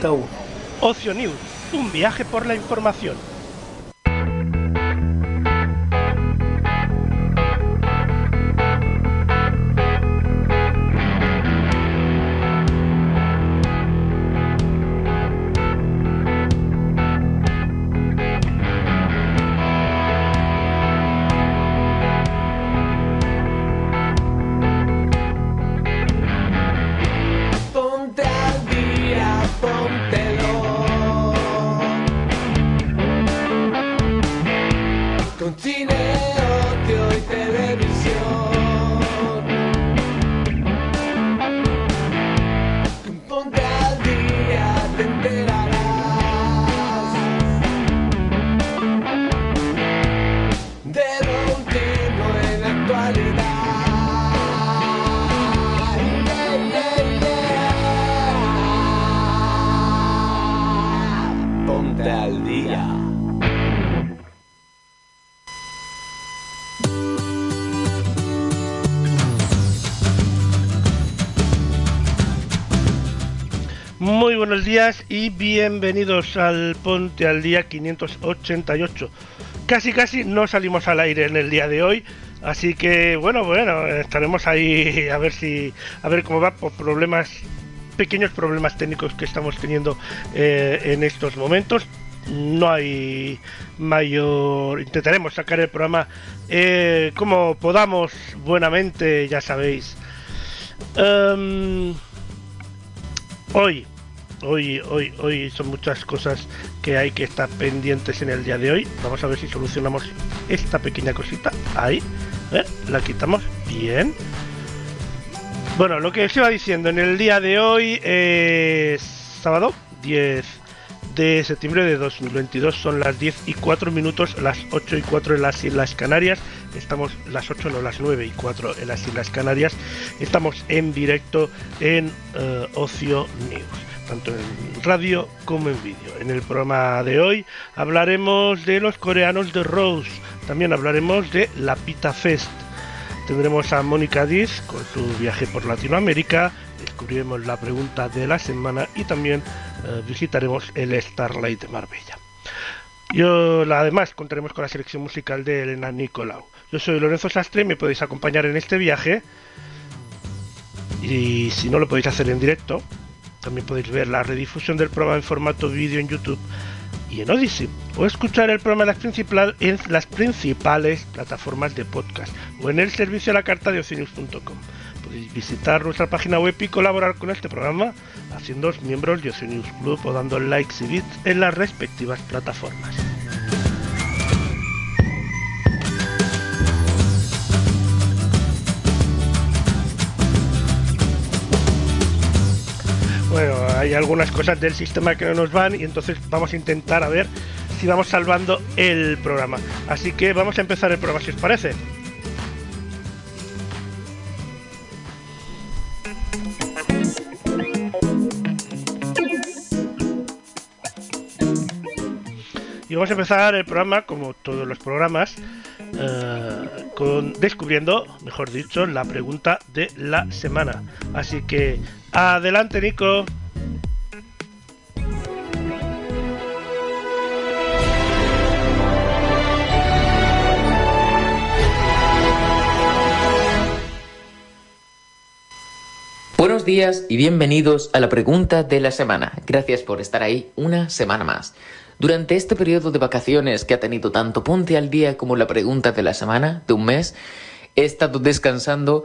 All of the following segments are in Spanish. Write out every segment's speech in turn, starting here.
91. Ocio un viaje por la información. Y bienvenidos al Ponte al Día 588. Casi casi no salimos al aire en el día de hoy, así que bueno, bueno, estaremos ahí a ver si a ver cómo va por problemas pequeños problemas técnicos que estamos teniendo eh, en estos momentos. No hay mayor. Intentaremos sacar el programa eh, como podamos, buenamente, ya sabéis. Em, hoy, hoy, hoy, hoy son muchas cosas que hay que estar pendientes en el día de hoy. Vamos a ver si solucionamos esta pequeña cosita. Ahí, ¿eh? la quitamos bien. Bueno, lo que os iba diciendo, en el día de hoy es sábado 10 de septiembre de 2022, son las 10 y 4 minutos, las 8 y 4 en las Islas Canarias, estamos las 8, no las 9 y 4 en las Islas Canarias, estamos en directo en eh, Ocio News, tanto en radio como en vídeo. En el programa de hoy hablaremos de los coreanos de Rose, también hablaremos de la Pita Fest, Tendremos a Mónica Diz con su viaje por Latinoamérica, descubriremos la pregunta de la semana y también eh, visitaremos el Starlight de Marbella. Yo, además, contaremos con la selección musical de Elena Nicolau. Yo soy Lorenzo Sastre, me podéis acompañar en este viaje. Y si no lo podéis hacer en directo, también podéis ver la redifusión del programa en formato vídeo en YouTube y en Odyssey, o escuchar el programa en las, principales plataformas de podcast o en el servicio a la carta de ocenius.com. Podéis visitar nuestra página web y colaborar con este programa haciéndoos miembros de Ocenius Club o dando likes y bits en las respectivas plataformas. Bueno, hay algunas cosas del sistema que no nos van y entonces vamos a intentar a ver si vamos salvando el programa. Así que vamos a empezar el programa si os parece. Y vamos a empezar el programa, como todos los programas, eh, con descubriendo, mejor dicho, la pregunta de la semana. Así que adelante, Nico. Buenos días y bienvenidos a la pregunta de la semana. Gracias por estar ahí una semana más. Durante este periodo de vacaciones que ha tenido tanto Ponte al Día como la pregunta de la semana, de un mes, he estado descansando,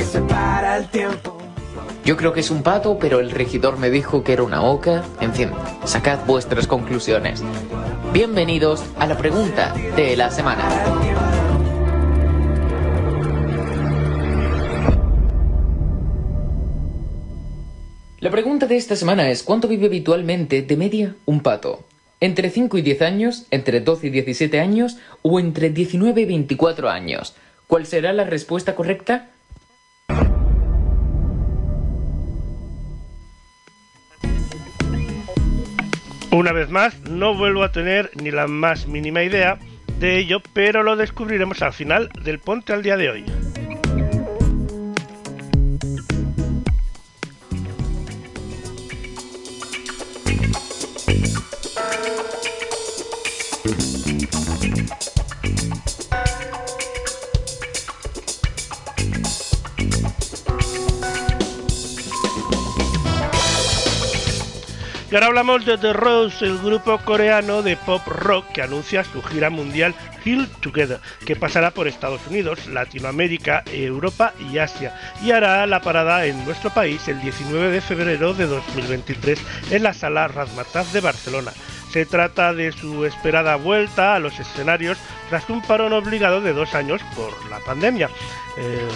el tiempo. Yo creo que es un pato, pero el regidor me dijo que era una oca. En fin, sacad vuestras conclusiones. Bienvenidos a la pregunta de la semana. La pregunta de esta semana es ¿cuánto vive habitualmente de media un pato? ¿Entre 5 y 10 años, entre 12 y 17 años o entre 19 y 24 años? ¿Cuál será la respuesta correcta? Una vez más, no vuelvo a tener ni la más mínima idea de ello, pero lo descubriremos al final del Ponte al día de hoy. Y ahora hablamos de The Rose, el grupo coreano de pop rock que anuncia su gira mundial Heal Together, que pasará por Estados Unidos, Latinoamérica, Europa y Asia, y hará la parada en nuestro país el 19 de febrero de 2023 en la sala Razmataz de Barcelona. Se trata de su esperada vuelta a los escenarios tras un parón obligado de dos años por la pandemia. Eh,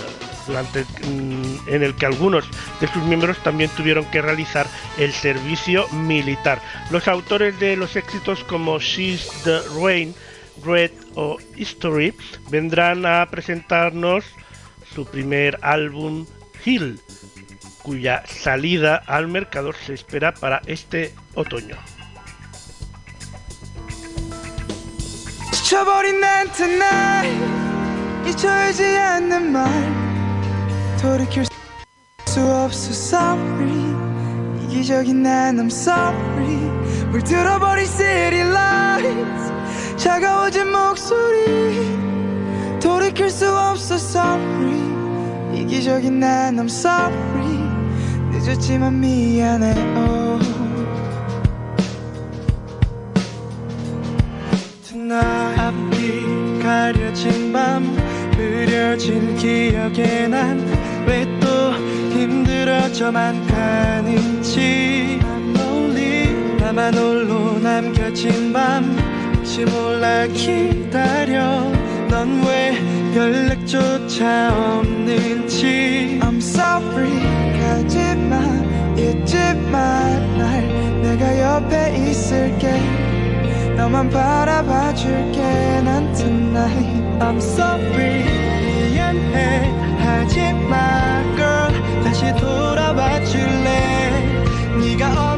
durante, mm, en el que algunos de sus miembros también tuvieron que realizar el servicio militar. Los autores de los éxitos como She's the Rain, Red o History vendrán a presentarnos su primer álbum Hill, cuya salida al mercado se espera para este otoño. 돌이킬 수 없어. Sorry. 이기적인 난 I'm sorry. 물들어버린 city lights. 차가워진 목소리. 돌이킬 수 없어. Sorry. 이기적인 난 I'm sorry. 늦었지만 미안해. Oh. 앞이 가려진 밤 흐려진 기억에 난 왜 또 힘들어져만 가는지. lonely 나만 홀로 남겨진 밤 혹시 몰라 기다려. 넌 왜 연락조차 없는지. I'm sorry 가지마 잊지마. 날 내가 옆에 있을게 너만 바라봐줄게. 난 tonight. I'm sorry. 미안해. 하지마 girl. 다시 돌아와 줄래? 네가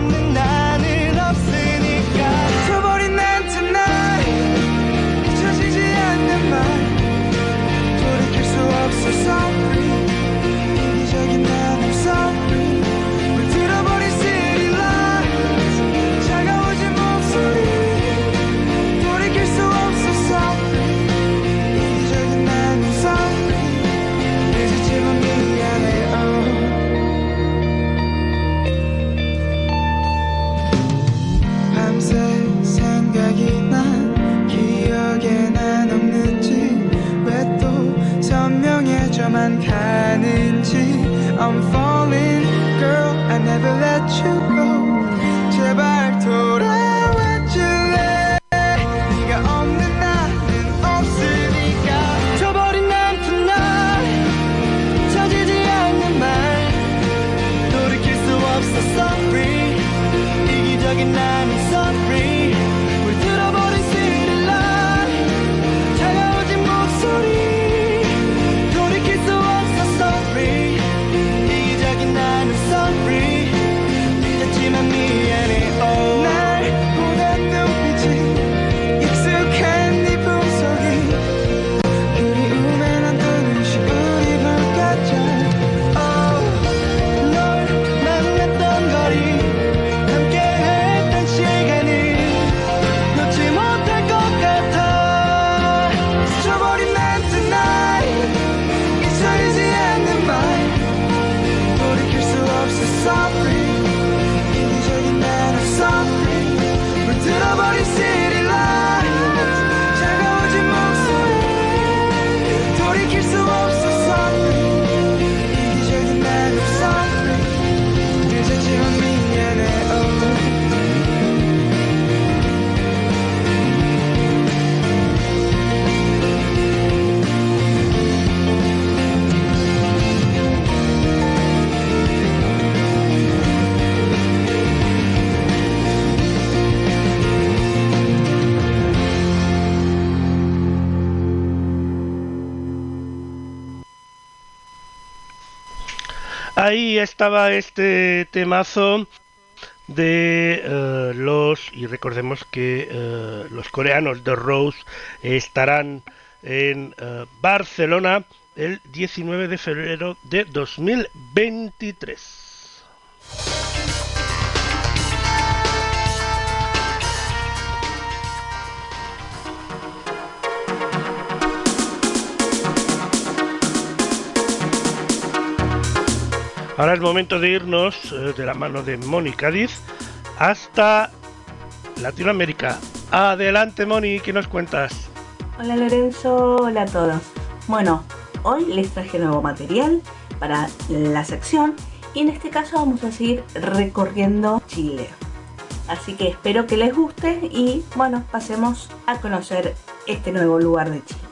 I'm falling girl I never let you go ahí estaba este temazo de eh, los y recordemos que eh, los coreanos de Rose estarán en eh, Barcelona el 19 de febrero de 2023. Ahora es momento de irnos eh, de la mano de Moni Cádiz hasta Latinoamérica. Adelante Moni, ¿qué nos cuentas? Hola Lorenzo, hola a todos. Bueno, hoy les traje nuevo material para la sección y en este caso vamos a seguir recorriendo Chile. Así que espero que les guste y bueno, pasemos a conocer este nuevo lugar de Chile.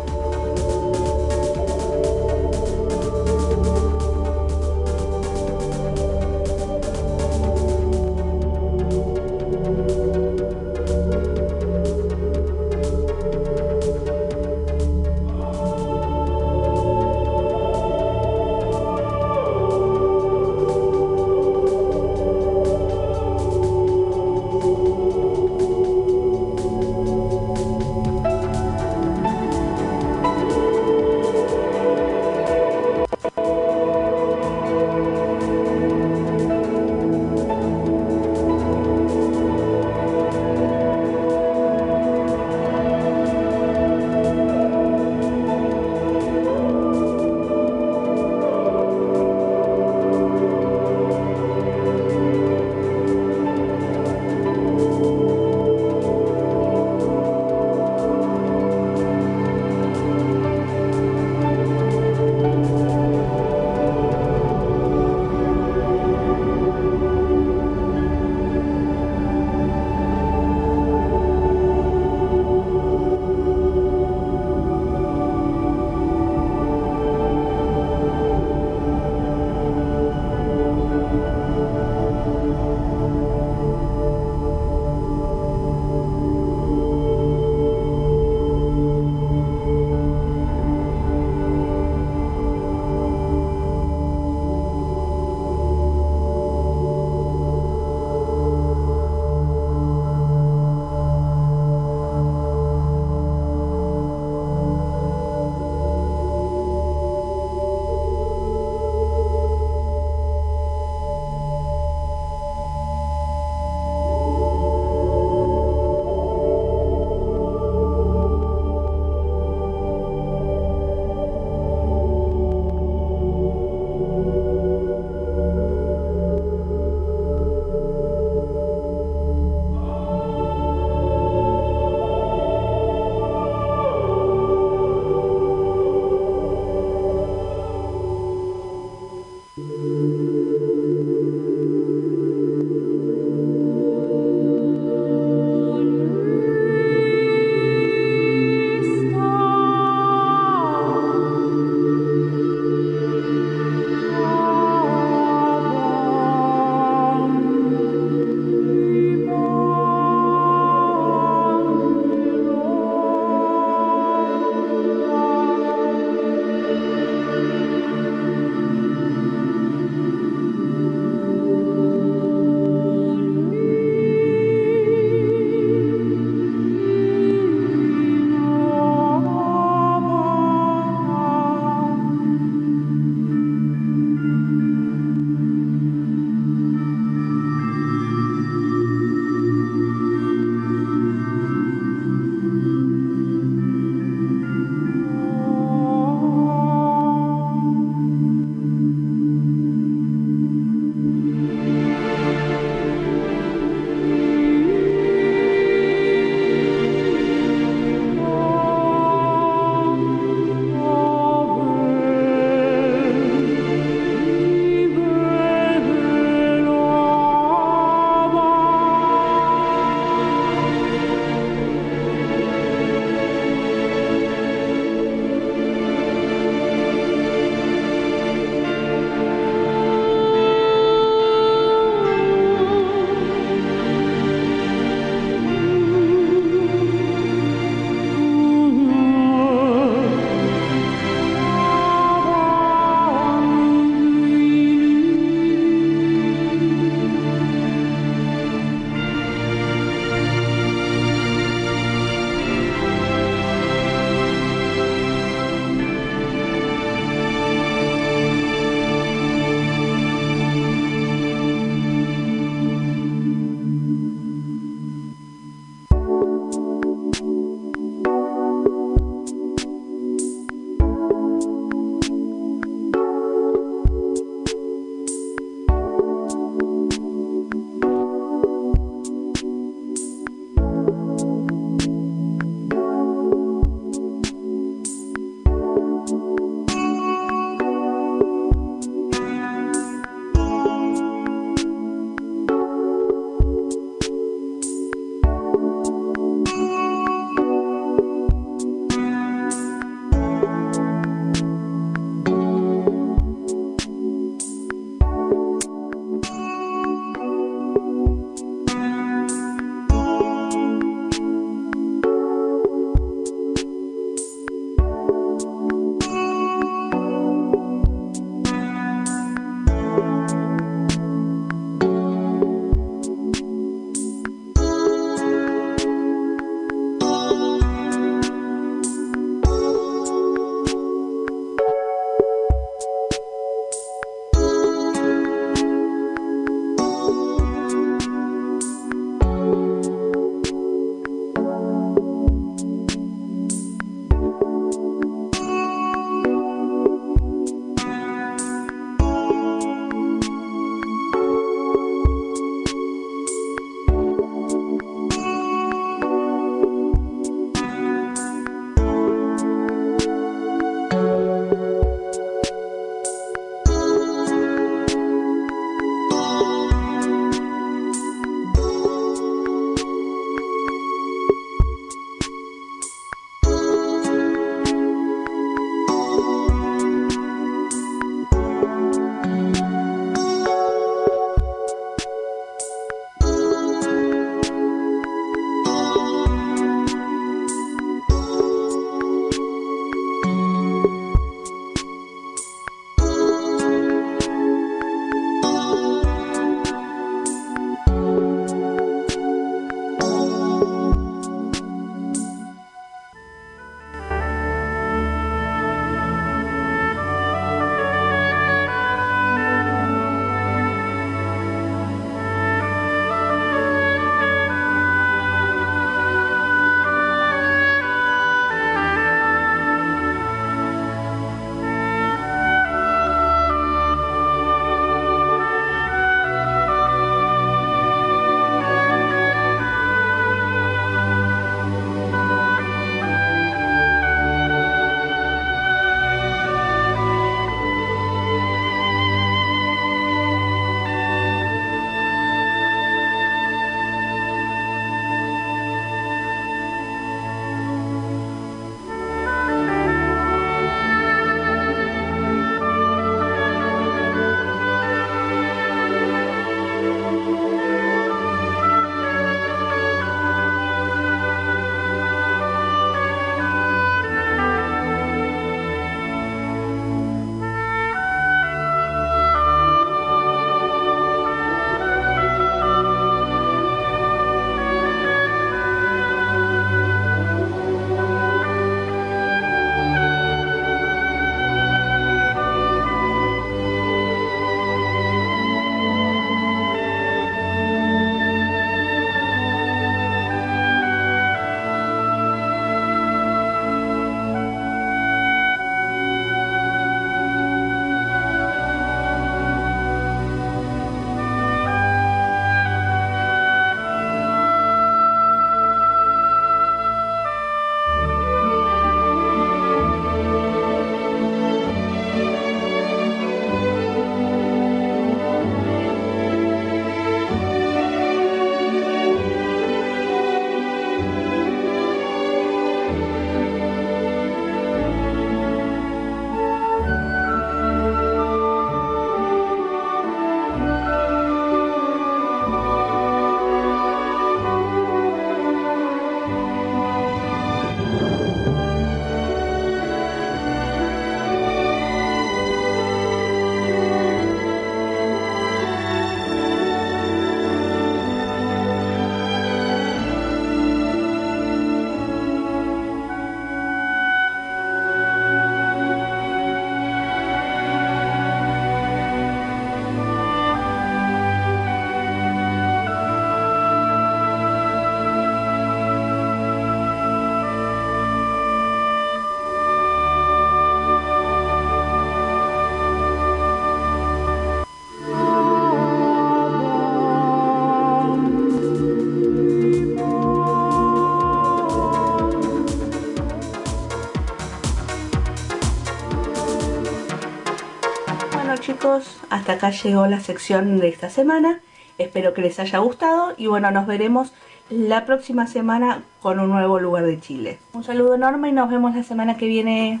Hasta acá llegó la sección de esta semana. Espero que les haya gustado y bueno, nos veremos la próxima semana con un nuevo lugar de Chile. Un saludo enorme y nos vemos la semana que viene.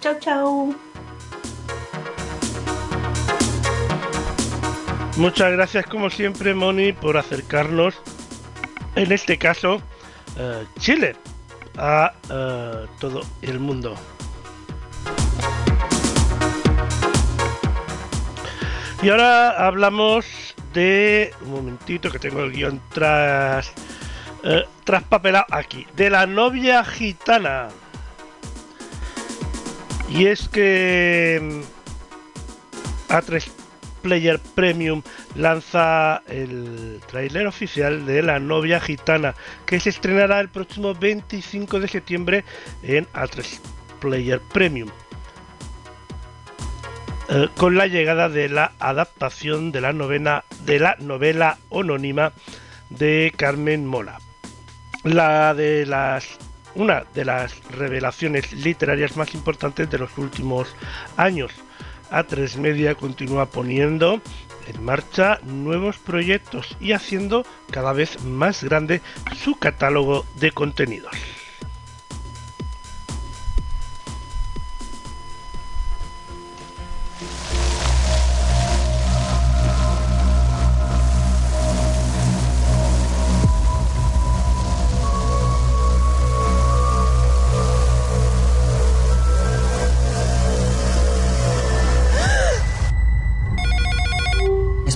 Chau, chau. Muchas gracias como siempre Moni por acercarnos, en este caso, eh, Chile, a eh, todo el mundo. Y ahora hablamos de... Un momentito que tengo el guion tras... Eh, traspapelado aquí. De la novia gitana. Y es que... mm, A3 Player Premium lanza el tráiler oficial de La novia gitana, que se estrenará el próximo 25 de septiembre en A3 Player Premium. Eh, con la llegada de la adaptación de la novena de la novela anónima de Carmen Mola. Una de las revelaciones literarias más importantes de los últimos años. A3 Media continúa poniendo en marcha nuevos proyectos y haciendo cada vez más grande su catálogo de contenidos.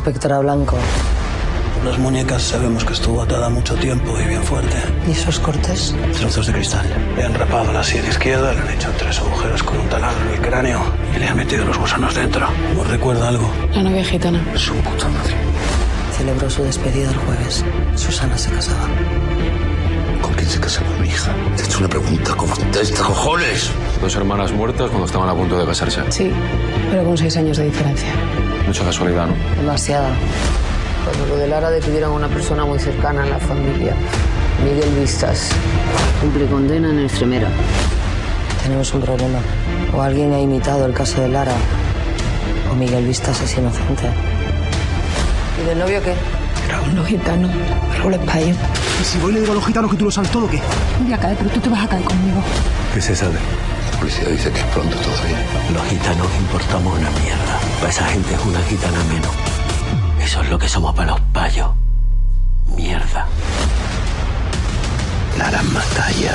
Inspectora Blanco. Las muñecas sabemos que estuvo atada mucho tiempo y bien fuerte. ¿Y esos cortes? Trozos de cristal. Le han rapado la sien izquierda, le han hecho tres agujeros con un taladro en el cráneo y le han metido los gusanos dentro. ¿Os recuerda algo? La novia gitana. Su puta madre. Celebró su despedida el jueves. Susana se casaba. ¿Con quién se casaba mi hija? Te he hecho una pregunta, contesta, cojones. Dos hermanas muertas cuando estaban a punto de casarse. Sí, pero con seis años de diferencia. Mucha casualidad, ¿no? Demasiada. Cuando lo de Lara detuvieron a una persona muy cercana en la familia, Miguel Vistas. Cumple condena en Extremera. Tenemos un problema. O alguien ha imitado el caso de Lara, o Miguel Vistas es inocente. ¿Y del novio qué? Raúl no gitano, Raúl es payo. Y si voy y le digo a los gitanos que tú lo sabes todo, ¿qué? Voy a caer, pero tú te vas a caer conmigo. ¿Qué se sabe? La policía dice que es pronto todavía. Los gitanos importamos una mierda. Para esa gente es una gitana menos. Eso es lo que somos para los payos. Mierda. Lara Matalla.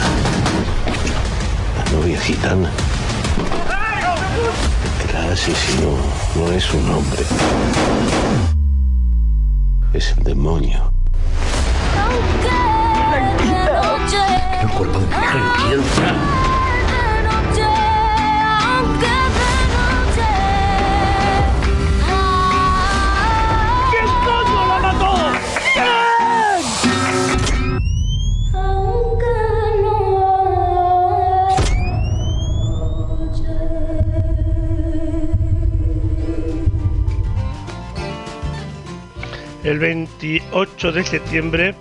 La novia gitana. El asesino no es un hombre. Es el demonio. El cuerpo de El 28 de septiembre,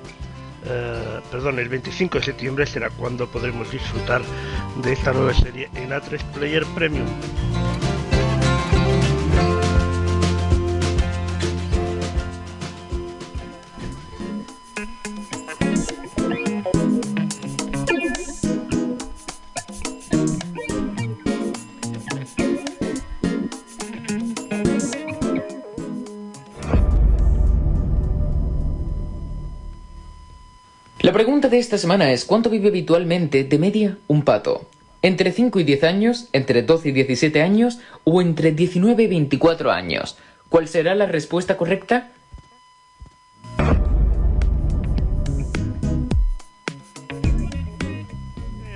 eh, perdón, el 25 de septiembre será cuando podremos disfrutar de esta nueva serie en A3 Player Premium. Pregunta de esta semana es ¿cuánto vive habitualmente de media un pato? ¿Entre 5 y 10 años, entre 12 y 17 años o entre 19 y 24 años? ¿Cuál será la respuesta correcta?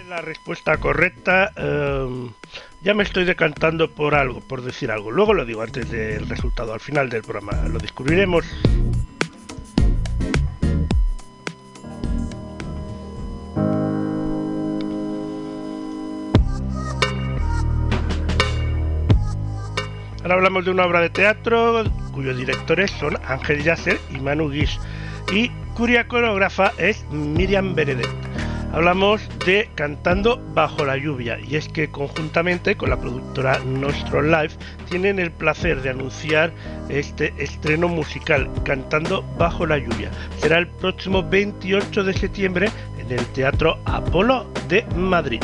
La respuesta correcta, eh, ya me estoy decantando por algo, por decir algo. Luego lo digo antes del resultado, al final del programa. Lo descubriremos. Ahora hablamos de una obra de teatro cuyos directores son Ángel Yasser y Manu Guix y cuya coreógrafa es Miriam Benedet. Hablamos de Cantando bajo la lluvia y es que conjuntamente con la productora Nostro Live tienen el placer de anunciar este estreno musical Cantando bajo la lluvia. Será el próximo 28 de septiembre en el Teatro Apolo de Madrid.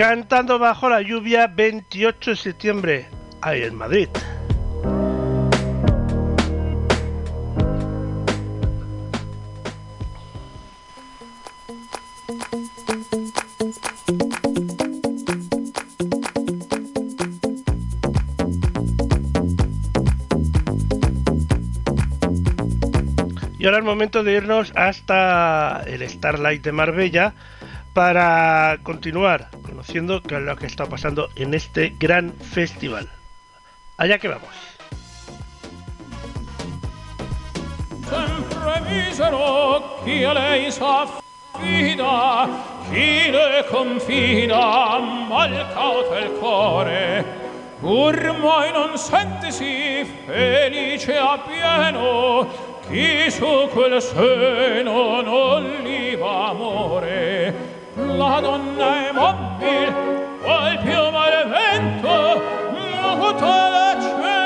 Cantando bajo la lluvia 28 de septiembre, ahí en Madrid. Y ahora es momento de irnos hasta el Starlight de Marbella para continuar conociendo qué es lo que está pasando en este gran festival. Allá que vamos. la donna è mobile qual più male vento muta la cento.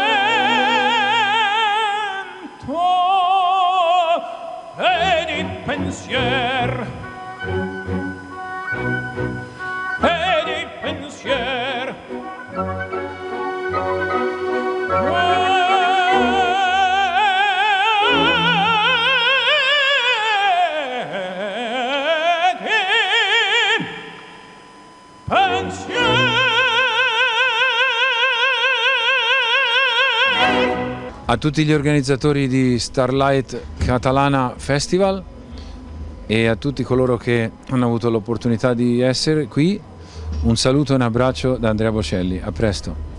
E di pensiero A tutti gli organizzatori di Starlight Catalana Festival e a tutti coloro che hanno avuto l'opportunità di essere qui, un saluto e un abbraccio da Andrea Bocelli. A presto.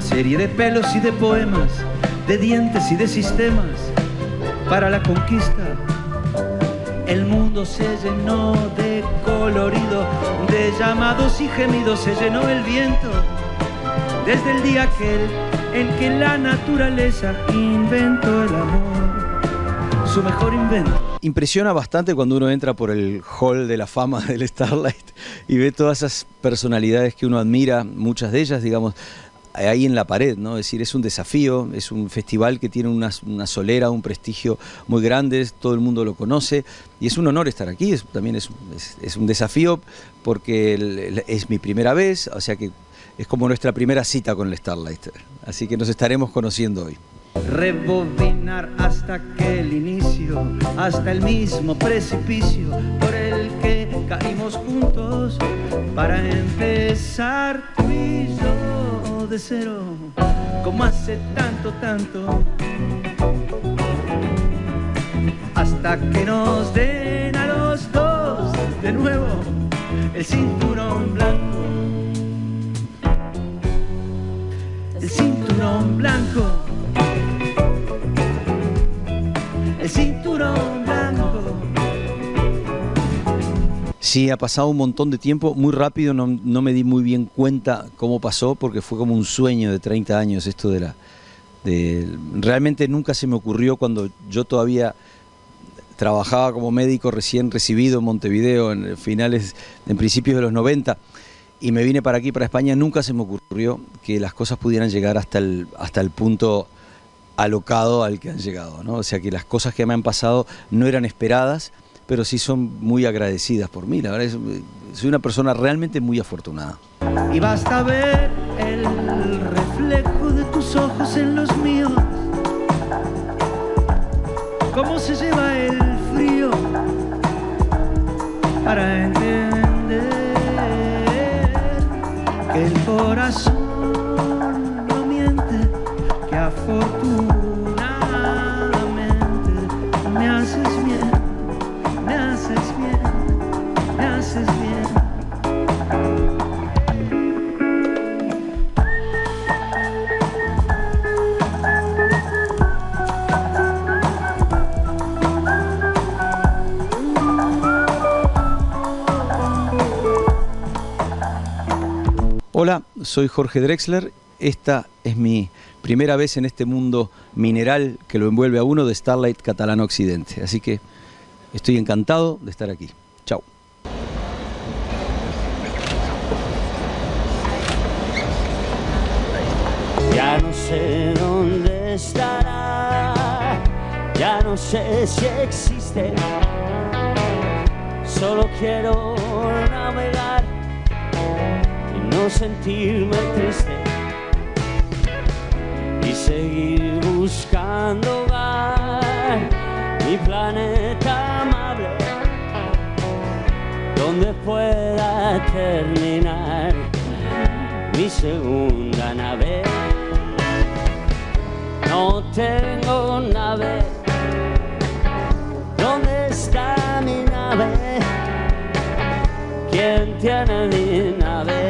Serie de pelos y de poemas, de dientes y de sistemas para la conquista. El mundo se llenó de colorido, de llamados y gemidos se llenó el viento. Desde el día que él en que la naturaleza inventó el amor, su mejor invento. Impresiona bastante cuando uno entra por el hall de la fama del Starlight y ve todas esas personalidades que uno admira, muchas de ellas, digamos, ahí en la pared, ¿no? Es decir, es un desafío, es un festival que tiene una, una solera, un prestigio muy grande, todo el mundo lo conoce y es un honor estar aquí, es- también es, es- es un desafío porque el- el- es mi primera vez, o sea que es como nuestra primera cita con el Starlight, así que nos estaremos conociendo hoy. Rebobinar hasta aquel inicio, hasta el mismo precipicio por el que caímos juntos para empezar tú y yo de cero, como hace tanto, tanto, hasta que nos den a los dos de nuevo el cinturón blanco, el cinturón blanco. el cinturón blanco. Sí, ha pasado un montón de tiempo, muy rápido, no, no me di muy bien cuenta cómo pasó, porque fue como un sueño de 30 años esto de la... De, realmente nunca se me ocurrió cuando yo todavía trabajaba como médico recién recibido en Montevideo en finales, en principios de los 90 y me vine para aquí, para España, nunca se me ocurrió que las cosas pudieran llegar hasta el, hasta el punto alocado al que han llegado, ¿no? O sea que las cosas que me han pasado no eran esperadas, pero sí son muy agradecidas por mí. La verdad es, soy una persona realmente muy afortunada. Y basta ver el reflejo de tus ojos en los míos. Cómo se lleva el frío para entender que el corazón no miente, que afortunadamente Hola, soy Jorge Drexler. Esta es mi primera vez en este mundo mineral que lo envuelve a uno de Starlight Catalano Occidente. Así que estoy encantado de estar aquí. Chao. Ya no sé dónde estará, ya no sé si existe. Solo quiero navegar no sentirme triste. Y seguir buscando hogar, mi planeta amable, donde pueda terminar mi segunda nave. No tengo nave. ¿Dónde está mi nave? ¿Quién tiene mi nave?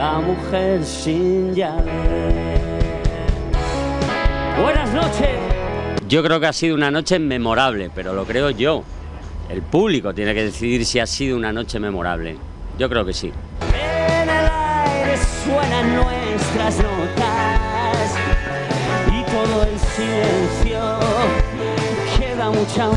La mujer sin llave. Buenas noches. Yo creo que ha sido una noche memorable, pero lo creo yo. El público tiene que decidir si ha sido una noche memorable. Yo creo que sí. En el aire suenan nuestras notas y todo el silencio. Queda mucha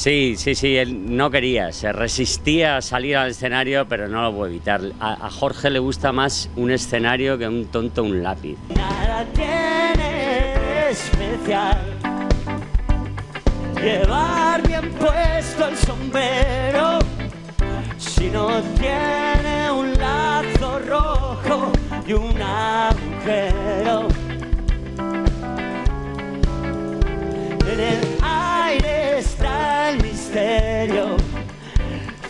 Sí, sí, sí, él no quería, se resistía a salir al escenario, pero no lo puede evitar. A, a Jorge le gusta más un escenario que un tonto un lápiz. Nada tiene especial llevar bien puesto el sombrero si no tiene un lazo rojo y un agujero. en el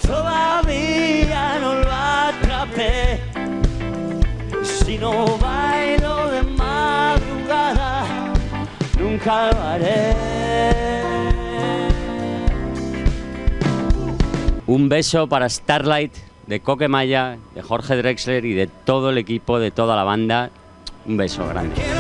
Todavía no lo atrapé. Madrugada, nunca lo haré. Un beso para Starlight de Coque Maya, de Jorge Drexler y de todo el equipo, de toda la banda. Un beso grande.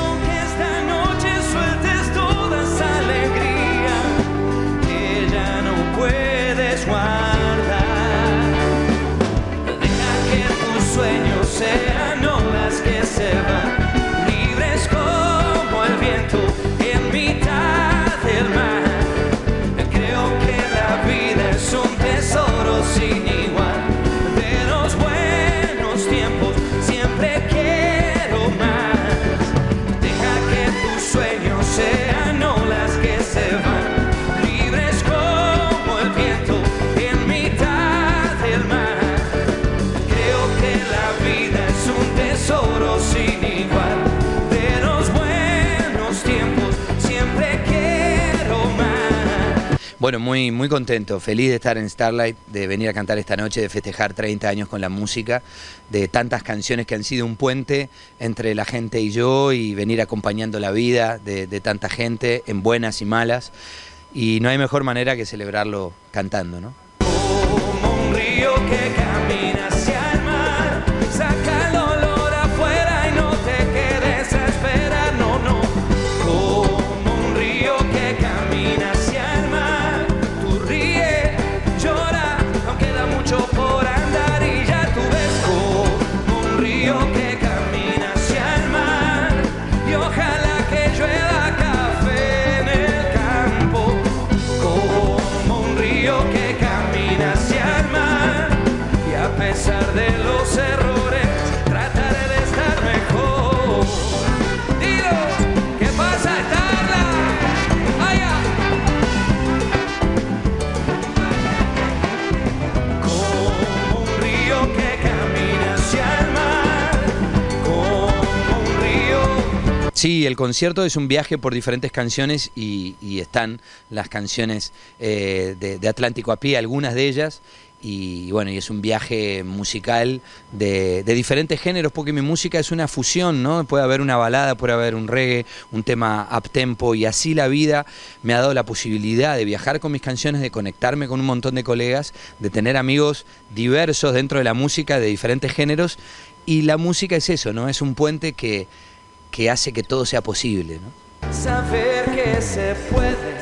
Bueno, muy, muy contento, feliz de estar en Starlight, de venir a cantar esta noche, de festejar 30 años con la música, de tantas canciones que han sido un puente entre la gente y yo y venir acompañando la vida de, de tanta gente en buenas y malas. Y no hay mejor manera que celebrarlo cantando, ¿no? Sí, el concierto es un viaje por diferentes canciones y, están las canciones eh, de, de Atlántico a pie, algunas de ellas. Y bueno, y es un viaje musical de, de diferentes géneros, porque mi música es una fusión, ¿no? Puede haber una balada, puede haber un reggae, un tema up tempo, y así la vida me ha dado la posibilidad de viajar con mis canciones, de conectarme con un montón de colegas, de tener amigos diversos dentro de la música de diferentes géneros. Y la música es eso, ¿no? Es un puente que, que hace que todo sea posible, ¿no? Saber que se puede,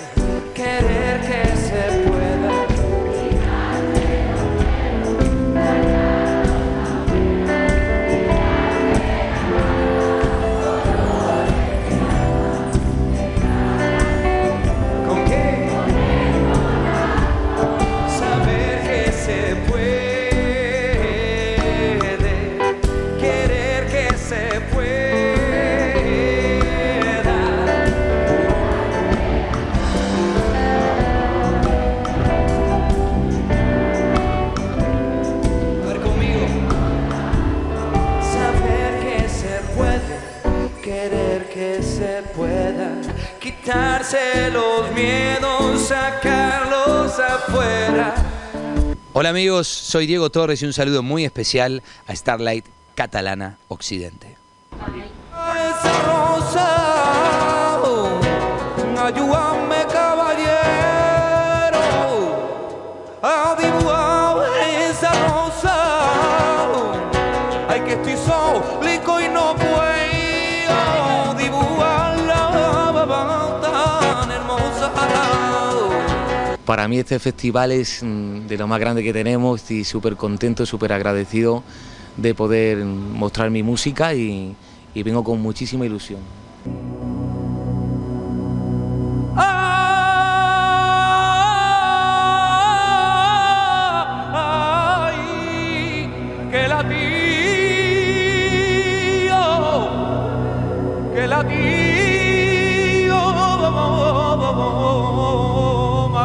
Hola amigos, soy Diego Torres y un saludo muy especial a Starlight Catalana Occidente. Para mí este festival es mm, de lo más grande que tenemos, estoy súper contento, súper agradecido de poder mm, mostrar mi música y, y vengo con muchísima ilusión. Ay,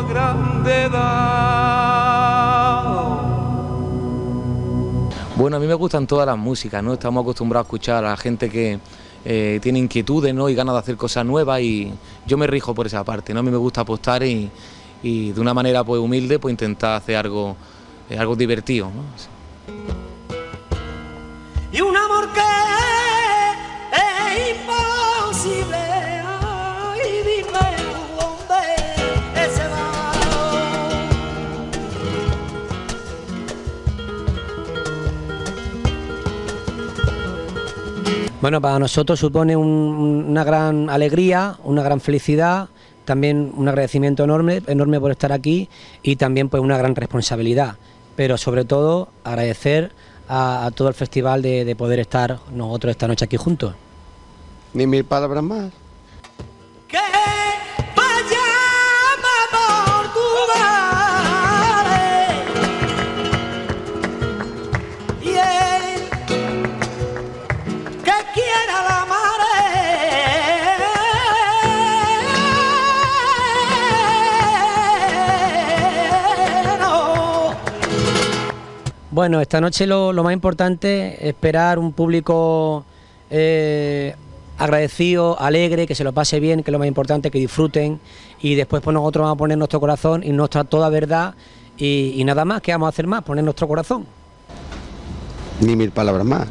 grande. Bueno, a mí me gustan todas las músicas, ¿no? Estamos acostumbrados a escuchar a gente que, eh, tiene inquietudes ¿no? y ganas de hacer cosas nuevas y yo me rijo por esa parte, ¿no? a mí me gusta apostar y, y de una manera pues humilde pues intentar hacer algo, eh, algo divertido. ¿no? y Bueno, para nosotros supone un- una gran alegría, una gran felicidad, también un agradecimiento enorme, enorme por estar aquí y también pues una gran responsabilidad. Pero sobre todo agradecer a, a todo el festival de, de poder estar nosotros esta noche aquí juntos. Ni mil palabras más. Que Bueno, esta noche lo, más importante es esperar un público eh, agradecido, alegre, que se lo pase bien, que es lo más importante, que disfruten y después pues nosotros vamos a poner nuestro corazón y nuestra toda verdad y, y nada más, ¿qué vamos a hacer más? Poner nuestro corazón. Ni mil palabras más.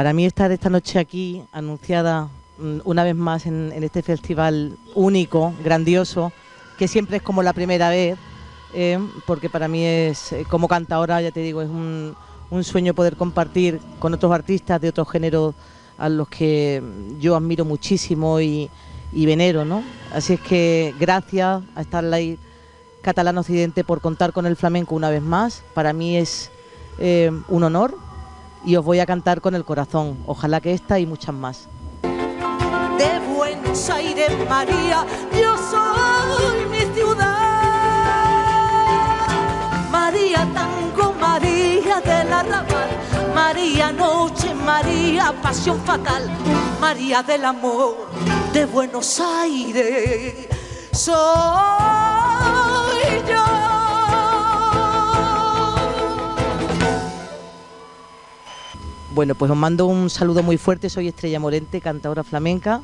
Para mí estar esta noche aquí, anunciada mm, una vez más en, este festival único, grandioso, que siempre es como la primera vez, eh, porque para mí es, eh, como cantadora, ya te digo, es un, sueño poder compartir con otros artistas de otros géneros a los que yo admiro muchísimo y, y venero, ¿no? Así es que gracias a Starlight Catalán Occidente por contar con el flamenco una vez más. Para mí es eh, un honor y os voy a cantar con el corazón. Ojalá que esta y muchas más. de Buenos Aires, María, yo soy mi ciudad. María Tango, María del Arrabal, María Noche, María Pasión Fatal, María del Amor de Buenos Aires. Soy yo. Bueno, pues os mando un saludo muy fuerte. Soy Estrella Morente, cantadora flamenca,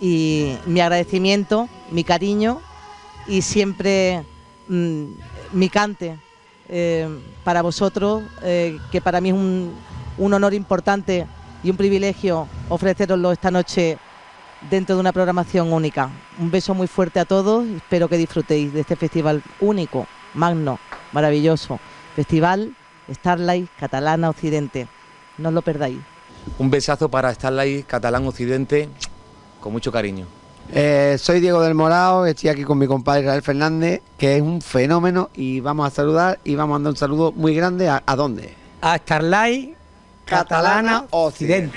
y mi agradecimiento, mi cariño y siempre mm, mi cante eh, para vosotros, eh, que para mí es un, un honor importante y un privilegio ofreceroslo esta noche dentro de una programación única. Un beso muy fuerte a todos espero que disfrutéis de este festival único, magno, maravilloso. Festival Starlight Catalana Occidente. No os lo perdáis. Un besazo para Starlight Catalán Occidente con mucho cariño. Eh, soy Diego del Morao, estoy aquí con mi compadre Israel Fernández, que es un fenómeno y vamos a saludar y vamos a mandar un saludo muy grande a, ¿a dónde? A Starlight Catalana Occidente.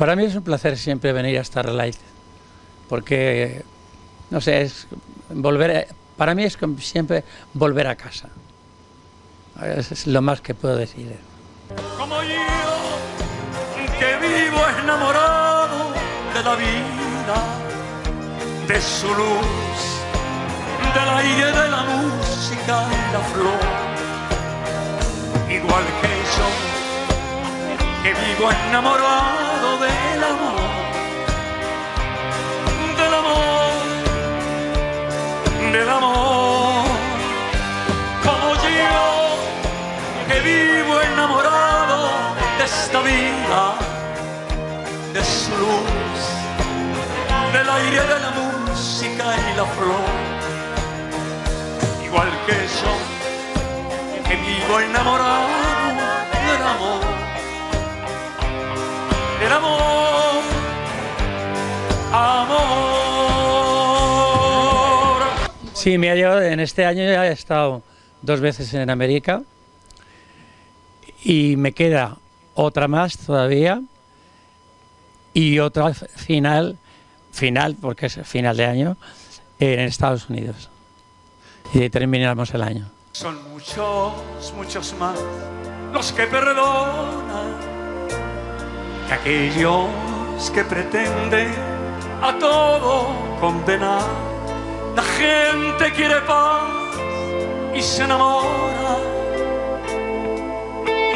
Para mí es un placer siempre venir a Starlight, porque, no sé, es volver, para mí es siempre volver a casa. Es lo más que puedo decir. Como yo, que vivo enamorado de la vida, de su luz, del aire de la música y la flor. Igual que yo, que vivo enamorado del amor, del amor del amor. Como yo, que vivo enamorado de esta vida, de su luz, del aire de la música y la flor. Igual que yo, que vivo enamorado Sí, me ha llegado, en este año ya he estado dos veces en América y me queda otra más todavía y otra final, final porque es final de año, en Estados Unidos. Y terminamos el año. Son muchos, muchos más los que perdonan que aquellos que pretenden a todo condenar. La gente quiere paz y se enamora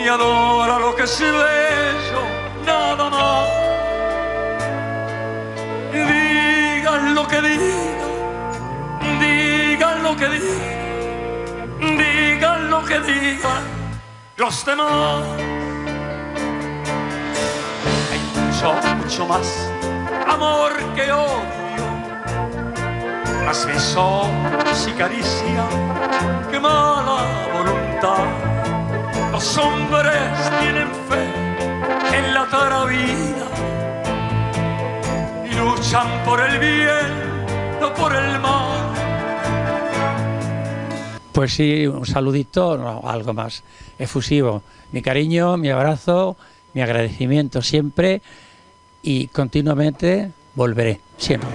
y adora lo que es bello, nada más. Digan lo que digan, digan lo que digan, digan lo que digan los demás. Hay mucho, mucho más amor que odio, más besos y caricia que mala voluntad. Los hombres tienen fe en la cara vida y luchan por el bien, no por el mal. Pues sí, un saludito, no, algo más efusivo. Mi cariño, mi abrazo, mi agradecimiento siempre y continuamente volveré, siempre.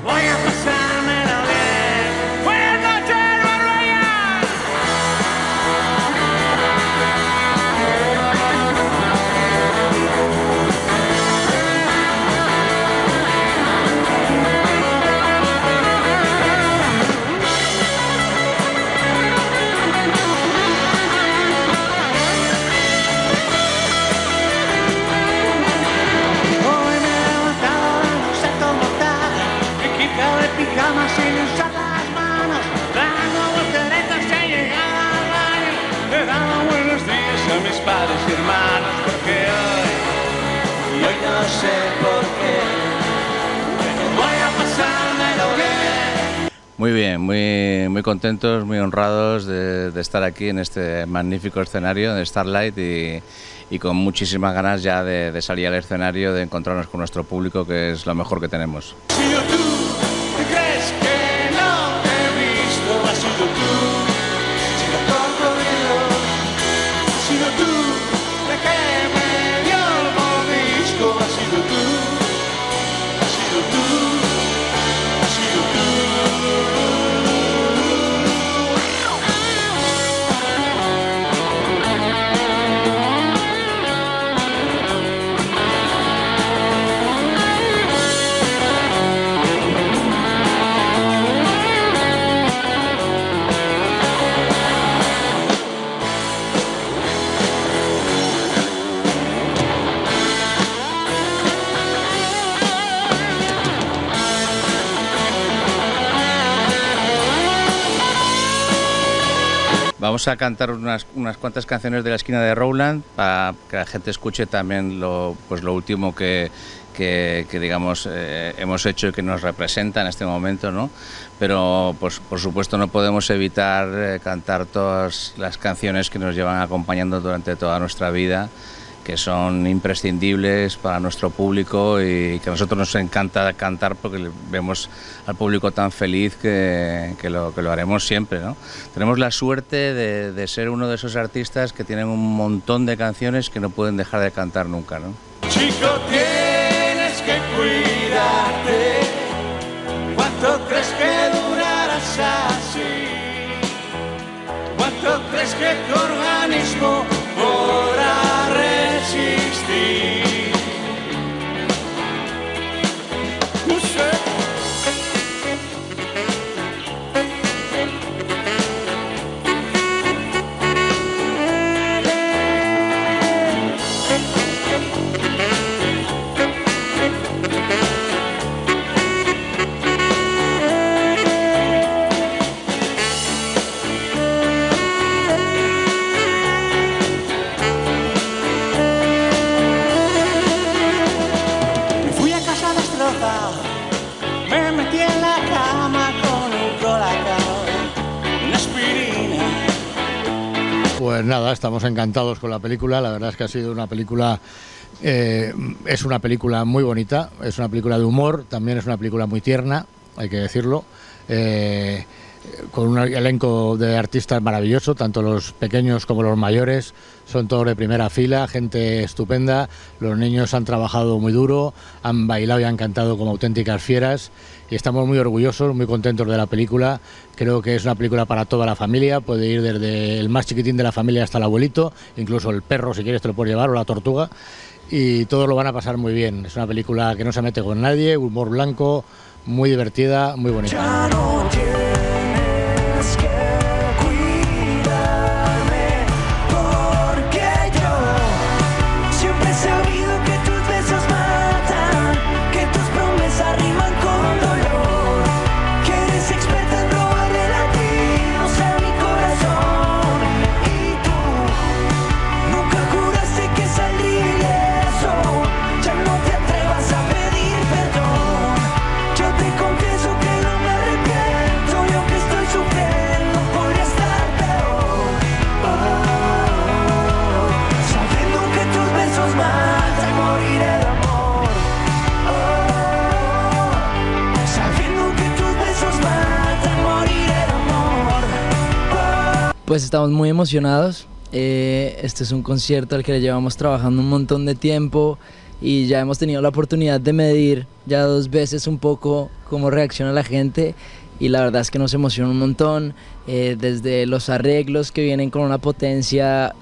Muy bien, muy, muy contentos, muy honrados de, estar aquí en este magnífico escenario de Starlight y, con muchísimas ganas ya de salir al escenario, de encontrarnos con nuestro público, que es lo mejor que tenemos. Vamos a cantar unas, unas cuantas canciones de la esquina de Rowland para que la gente escuche también lo, pues lo último que, que, digamos eh, hemos hecho y que nos representa en este momento, ¿no? Pero pues, por supuesto no podemos evitar eh, cantar todas las canciones que nos llevan acompañando durante toda nuestra vida que son imprescindibles para nuestro público y que a nosotros nos encanta cantar porque vemos al público tan feliz que, que lo, que lo haremos siempre. ¿no? Tenemos la suerte de, de ser uno de esos artistas que tienen un montón de canciones que no pueden dejar de cantar nunca. ¿no? Chico, tienes que cuidarte. ¿Cuánto crees que durarás así? ¿Cuánto crees que tu organismo me. Pues nada, estamos encantados con la película. La verdad es que ha sido una película. eh, es una película muy bonita, es una película de humor, también es una película muy tierna, hay que decirlo. eh, con un elenco de artistas maravilloso, tanto los pequeños como los mayores, son todos de primera fila, gente estupenda, los niños han trabajado muy duro, han bailado y han cantado como auténticas fieras y estamos muy orgullosos, muy contentos de la película, creo que es una película para toda la familia, puede ir desde el más chiquitín de la familia hasta el abuelito, incluso el perro si quieres te lo puedes llevar o la tortuga y todos lo van a pasar muy bien, es una película que no se mete con nadie, humor blanco, muy divertida, muy bonita. Pues estamos muy emocionados. Eh, este es un concierto al que le llevamos trabajando un montón de tiempo y ya hemos tenido la oportunidad de medir ya dos veces un poco cómo reacciona la gente y la verdad es que nos emociona un montón. eh, desde los arreglos que vienen con una potencia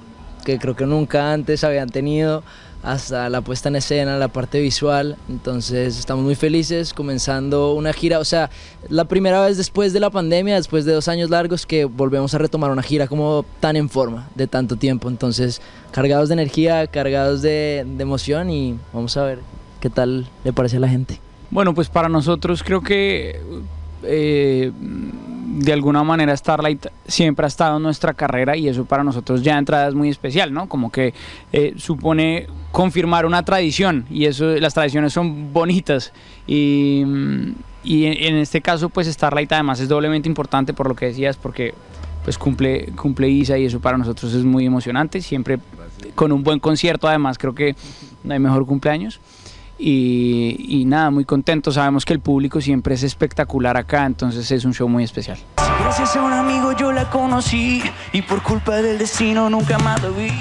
que creo que nunca antes habían tenido hasta la puesta en escena, la parte visual. Entonces estamos muy felices comenzando una gira, o sea, la primera vez después de la pandemia, después de dos años largos, que volvemos a retomar una gira como tan en forma de tanto tiempo. Entonces, cargados de energía, cargados de, emoción y vamos a ver qué tal le parece a la gente. Bueno, pues para nosotros creo que eh, de alguna manera Starlight siempre ha estado en nuestra carrera y eso para nosotros ya de entrada es muy especial, ¿no? Como que eh, supone confirmar una tradición y eso las tradiciones son bonitas y, en este caso pues Starlight además es doblemente importante por lo que decías porque pues cumple, cumple Isa y eso para nosotros es muy emocionante, siempre con un buen concierto además creo que no hay mejor cumpleaños. Y, y nada, muy contento. Sabemos que el público siempre es espectacular acá, entonces es un show muy especial. Gracias a un amigo yo la conocí y por culpa del destino nunca más la vi.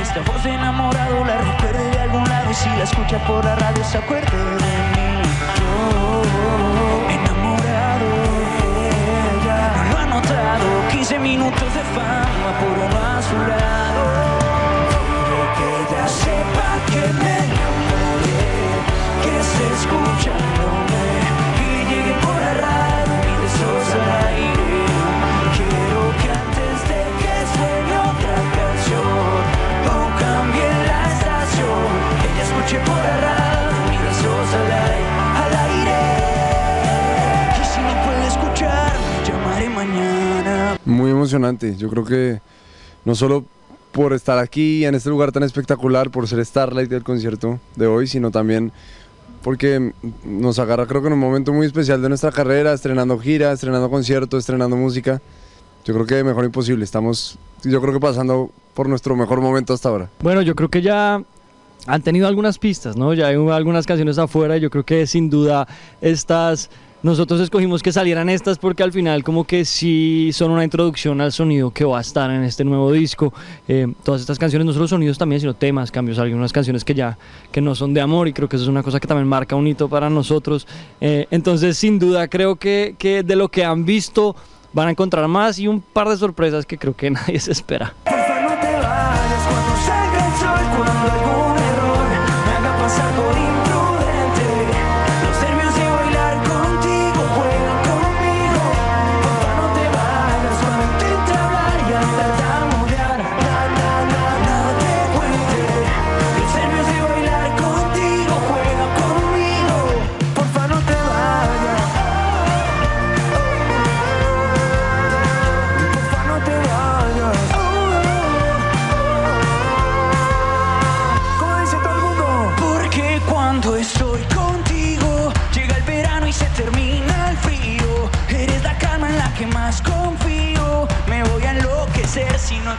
Esta voz de enamorado la recuerde de algún lado y si la escucha por la radio se acuerde de mí. Yo enamorado ella, no lo ha notado. 15 minutos de fama por uno a su lado. Quiere que ella sepa que me Muy emocionante. Yo creo que no solo por estar aquí en este lugar tan espectacular, por ser Starlight del concierto de hoy, sino también porque nos agarra creo que en un momento muy especial de nuestra carrera, estrenando gira, estrenando concierto, estrenando música. Yo creo que mejor imposible. Estamos, yo creo que pasando por nuestro mejor momento hasta ahora. Bueno, yo creo que ya han tenido algunas pistas, ¿no? Ya hay algunas canciones afuera y yo creo que sin duda estas... Nosotros escogimos que salieran estas porque al final como que sí son una introducción al sonido que va a estar en este nuevo disco. Eh, todas estas canciones, no solo sonidos también, sino temas, cambios, algunas canciones que ya que no son de amor y creo que eso es una cosa que también marca un hito para nosotros. Eh, entonces sin duda creo que, que de lo que han visto van a encontrar más y un par de sorpresas que creo que nadie se espera.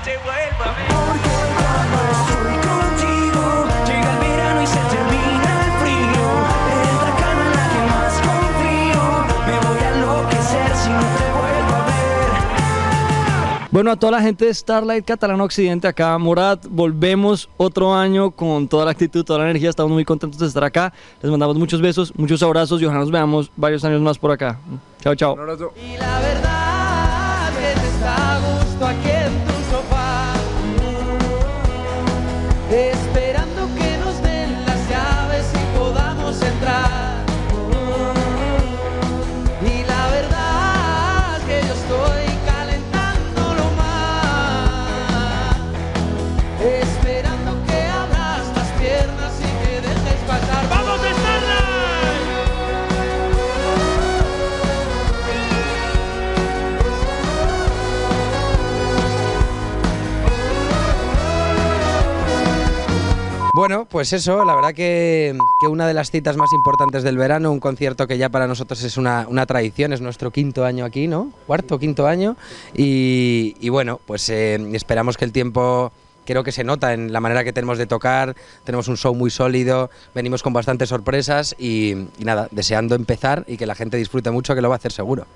A ver. Porque cuando estoy contigo, llega el verano y se termina el frío. Eres la calma en la que más confío. Me voy a enloquecer si no te vuelvo a ver. Bueno, a toda la gente de Starlight Catalana Occidente, acá Morat, volvemos otro año con toda la actitud, toda la energía, estamos muy contentos de estar acá, les mandamos muchos besos, muchos abrazos y ojalá nos veamos varios años más por acá. Chao, chao. Y la verdad que te está gusto aquí Esperando Bueno, pues eso, la verdad que, una de las citas más importantes del verano, un concierto que ya para nosotros es una, tradición, es nuestro quinto año aquí, ¿no? Cuarto, quinto año. Y, y bueno, pues eh, esperamos que el tiempo creo que se nota en la manera que tenemos de tocar, tenemos un show muy sólido, venimos con bastantes sorpresas y, y nada, deseando empezar y que la gente disfrute mucho, que lo va a hacer seguro.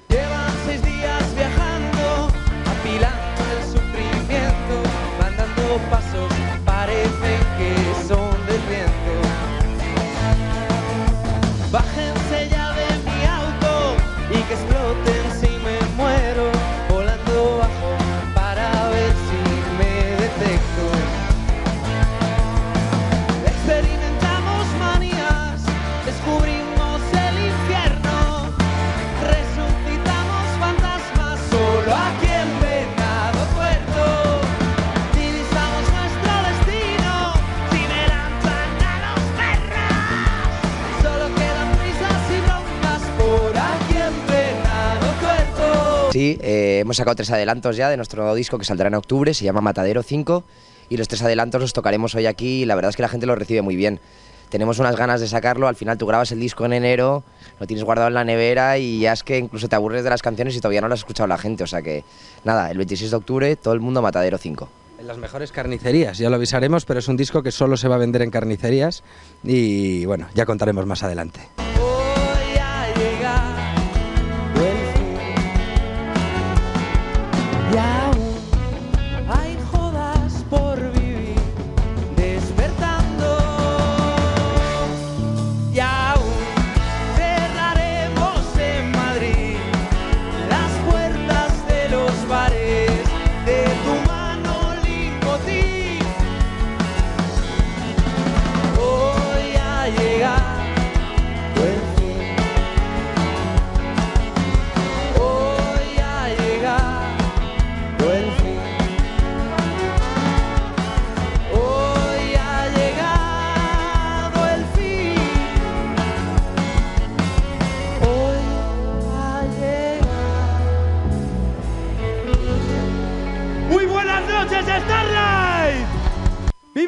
Eh, hemos sacado tres adelantos ya de nuestro disco que saldrá en octubre, se llama Matadero 5 y los tres adelantos los tocaremos hoy aquí y la verdad es que la gente lo recibe muy bien. Tenemos unas ganas de sacarlo, al final tú grabas el disco en enero, lo tienes guardado en la nevera y ya es que incluso te aburres de las canciones y todavía no las ha escuchado la gente, o sea que nada, el 26 de octubre todo el mundo Matadero 5. En las mejores carnicerías, ya lo avisaremos, pero es un disco que solo se va a vender en carnicerías y bueno, ya contaremos más adelante.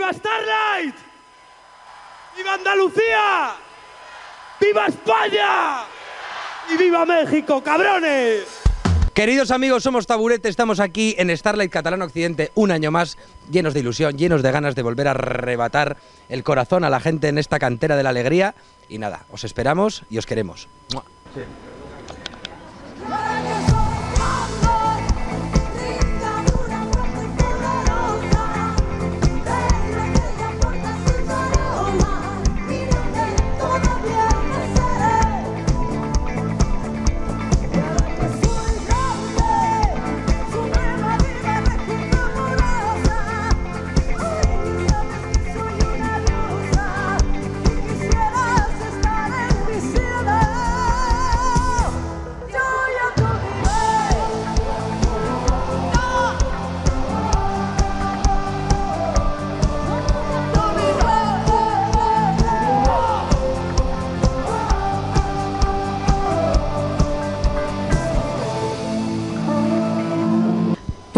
¡Viva Starlight! ¡Viva Andalucía! ¡Viva España! ¡Y viva México, cabrones! Queridos amigos, somos Taburete, estamos aquí en Starlight Catalán Occidente un año más, llenos de ilusión, llenos de ganas de volver a arrebatar el corazón a la gente en esta cantera de la alegría. Y nada, os esperamos y os queremos. ¡Mua!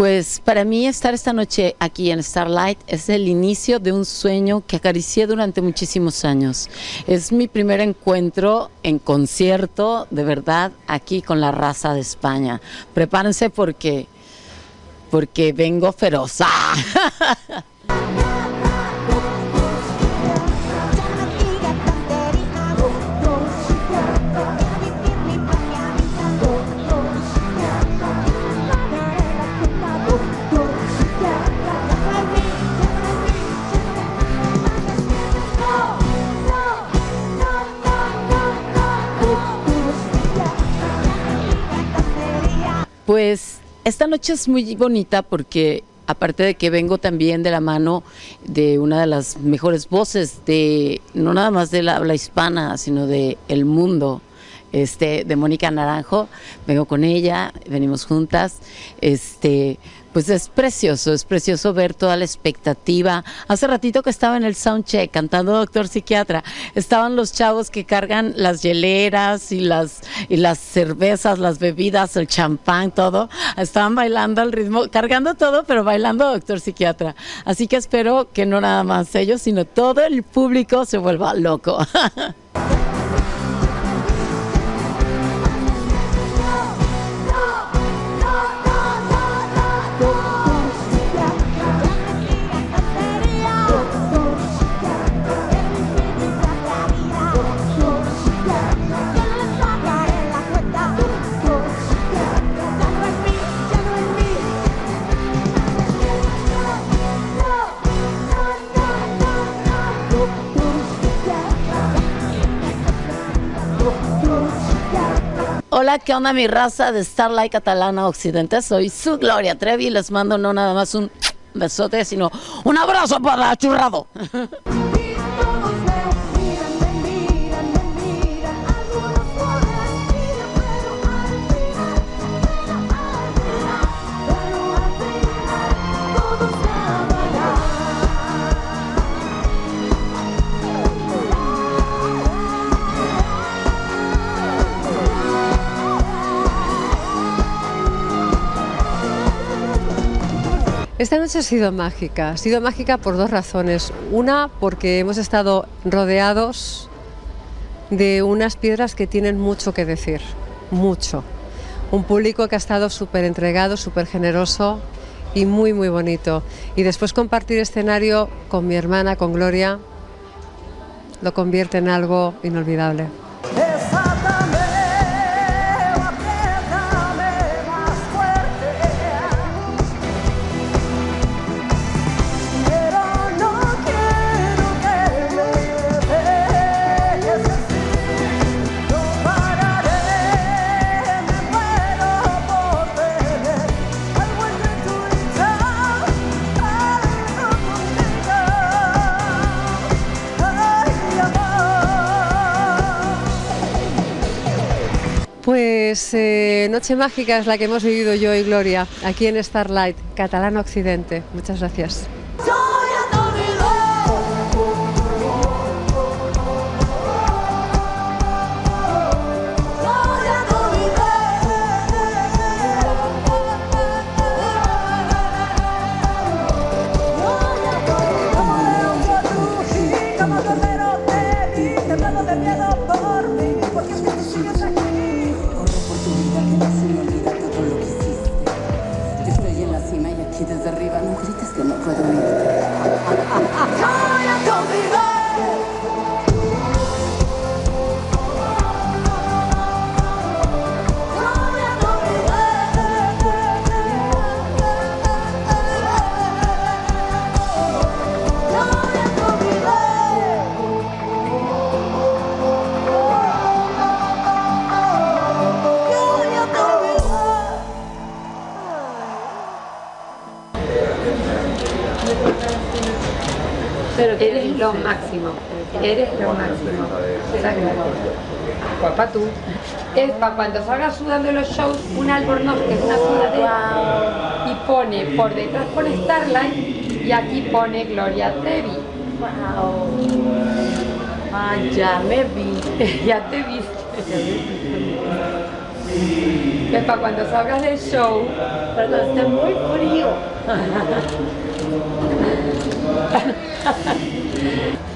Pues para mí estar esta noche aquí en Starlight es el inicio de un sueño que acaricié durante muchísimos años. Es mi primer encuentro en concierto, de verdad, aquí con la raza de España. Prepárense porque porque vengo feroz. Pues esta noche es muy bonita porque aparte de que vengo también de la mano de una de las mejores voces de no nada más de la habla hispana, sino de el mundo. Este, de Mónica Naranjo, vengo con ella, venimos juntas, este, pues es precioso, es precioso ver toda la expectativa. Hace ratito que estaba en el soundcheck cantando Doctor Psiquiatra, estaban los chavos que cargan las hieleras y las, y las cervezas, las bebidas, el champán, todo. Estaban bailando al ritmo, cargando todo, pero bailando Doctor Psiquiatra. Así que espero que no nada más ellos, sino todo el público se vuelva loco. Hola, ¿qué onda mi raza de Starlight Catalana Occidente? Soy su Gloria Trevi y les mando no nada más un besote, sino un abrazo para churrado. Esta noche ha sido mágica, ha sido mágica por dos razones. Una, porque hemos estado rodeados de unas piedras que tienen mucho que decir, mucho. Un público que ha estado súper entregado, súper generoso y muy, muy bonito. Y después compartir escenario con mi hermana, con Gloria, lo convierte en algo inolvidable. Noche Mágica es la que hemos vivido yo y Gloria aquí en Starlight, Catalán Occidente. Muchas gracias. Para cuando salgas sudando los shows un albornoz que es una sudadera y pone, por detrás pone Starlight y aquí pone Gloria Trevi. Ah, ya me vi. ya te viste. Es para cuando salgas del show, pero está muy frío.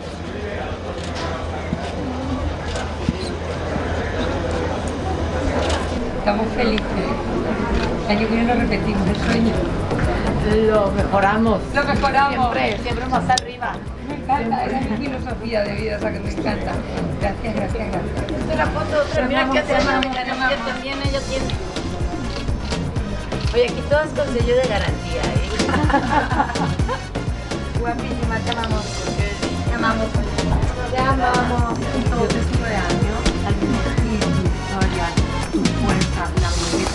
Estamos felices. El año que viene lo repetimos, el sueño. Lo mejoramos. Lo mejoramos. Siempre, siempre más arriba. Me encanta, es mi filosofía de vida, o sea que me encanta. Gracias, gracias, gracias. Esta es la foto otra, Te mira que te tenemos que también ella tiene. Oye, aquí todas con sello de garantía, ¿eh? Guapísima, te amamos. Te amamos. Te amamos. Te sigo de años, al mismo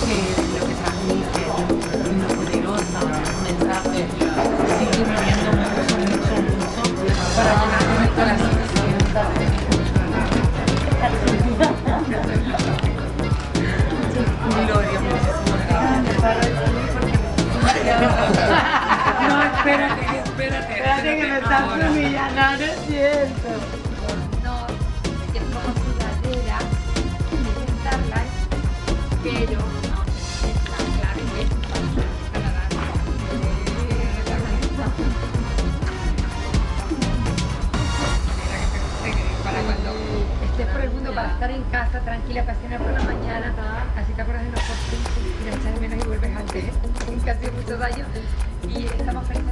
lo que transmites, lo poderosa, un mensaje. Sigue viviendo mucho, mucho, mucho para llenarme mi corazón. Gloria, No, espérate, espérate. Espérate que me estás humillando, no es cierto. Estar en casa tranquila, pasear por la mañana, así te acuerdas de nosotros y te echas de menos y vuelves antes, que ha sido muchos años y estamos felices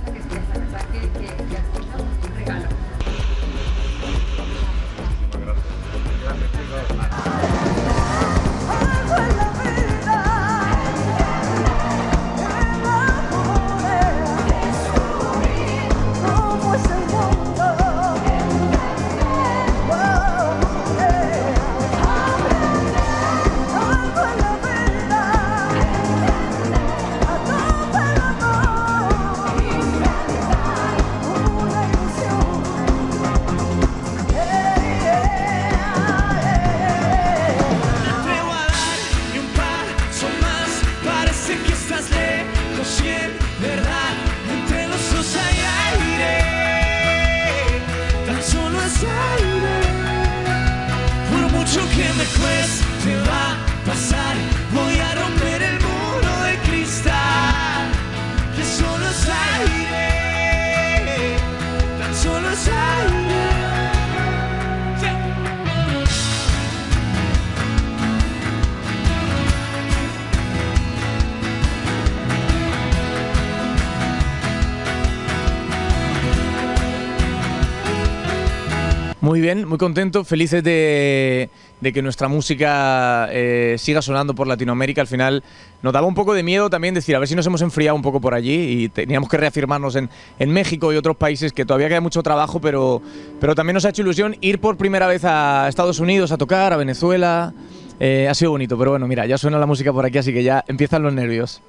Muy bien, muy contento, felices de, que nuestra música eh, siga sonando por Latinoamérica. Al final nos daba un poco de miedo también decir, a ver si nos hemos enfriado un poco por allí y teníamos que reafirmarnos en, en México y otros países que todavía queda mucho trabajo, pero, pero también nos ha hecho ilusión ir por primera vez a Estados Unidos a tocar, a Venezuela. Eh, ha sido bonito, pero bueno, mira, ya suena la música por aquí, así que ya empiezan los nervios.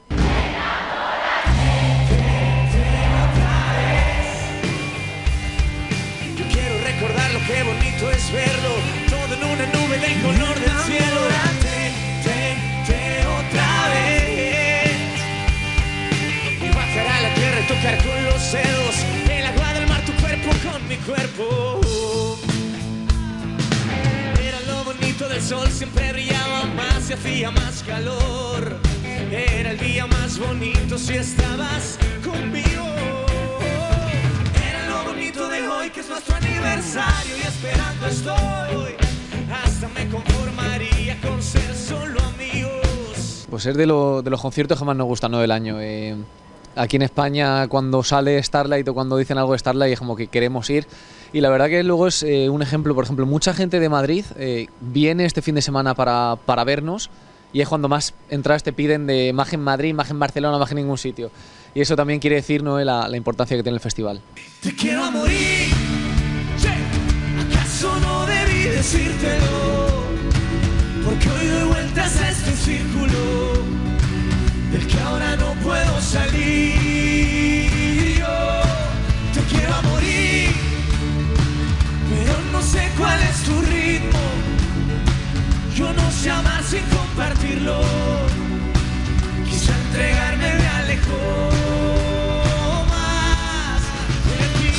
Hacía más calor. Era el día más bonito si estabas conmigo. Era lo bonito de hoy que es nuestro aniversario y esperando estoy. Hasta me conformaría con ser solo amigos. Pues es de, lo- de los conciertos que más nos gustan ¿no? del año. Eh, aquí en España cuando sale Starlight o cuando dicen algo de Starlight es como que queremos ir. Y la verdad que luego es eh, un ejemplo, por ejemplo, mucha gente de Madrid eh, viene este fin de semana para, para vernos y es cuando más entradas te piden de imagen Madrid, imagen Barcelona, imagen ningún sitio. Y eso también quiere decir ¿no? la, la importancia que tiene el festival. Te quiero morir. Che, ¿Acaso no debí decírtelo? Porque hoy doy vueltas a este círculo del que ahora no puedo salir. Yo te quiero morir, pero no sé cuál es tu ritmo. Yo no sé amar sin compartirlo. Quizá entregarme alejó de ti.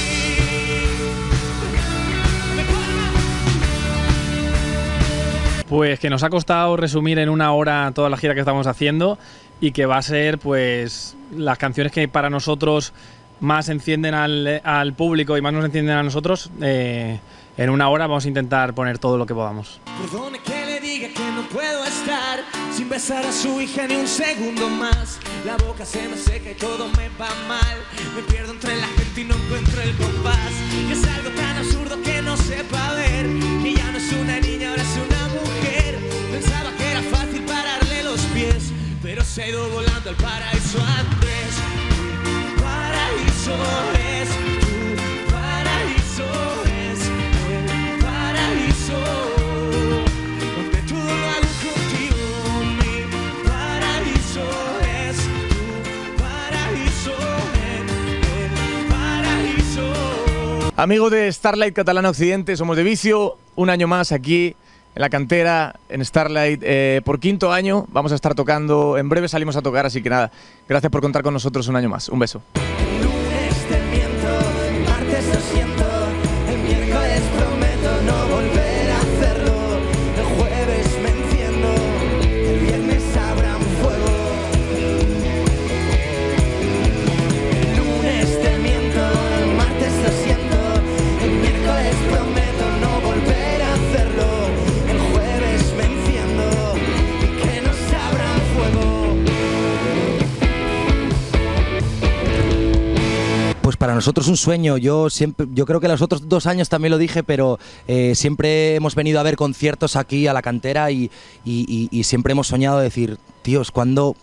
Pues que nos ha costado resumir en una hora toda la gira que estamos haciendo y que va a ser pues las canciones que para nosotros más encienden al, al público y más nos encienden a nosotros. eh, en una hora vamos a intentar poner todo lo que podamos. Que no puedo estar sin besar a su hija ni un segundo más. La boca se me seca y todo me va mal. Me pierdo entre la gente y no encuentro el compás. Y es algo tan absurdo que no sepa ver. Que ya no es una niña, ahora es una mujer. Pensaba que era fácil pararle los pies, pero se ha ido volando al paraíso. Tu paraíso Amigos de Starlight Catalana Occidente, somos de Vicio, un año más aquí en la cantera, en Starlight, eh, por quinto año. Vamos a estar tocando, en breve salimos a tocar, así que nada, gracias por contar con nosotros un año más. Un beso. Para nosotros un sueño. Yo siempre, yo creo que los otros dos años también lo dije, pero eh, siempre hemos venido a ver conciertos aquí a la cantera y, y- siempre hemos soñado decir, tíos, ¿cuándo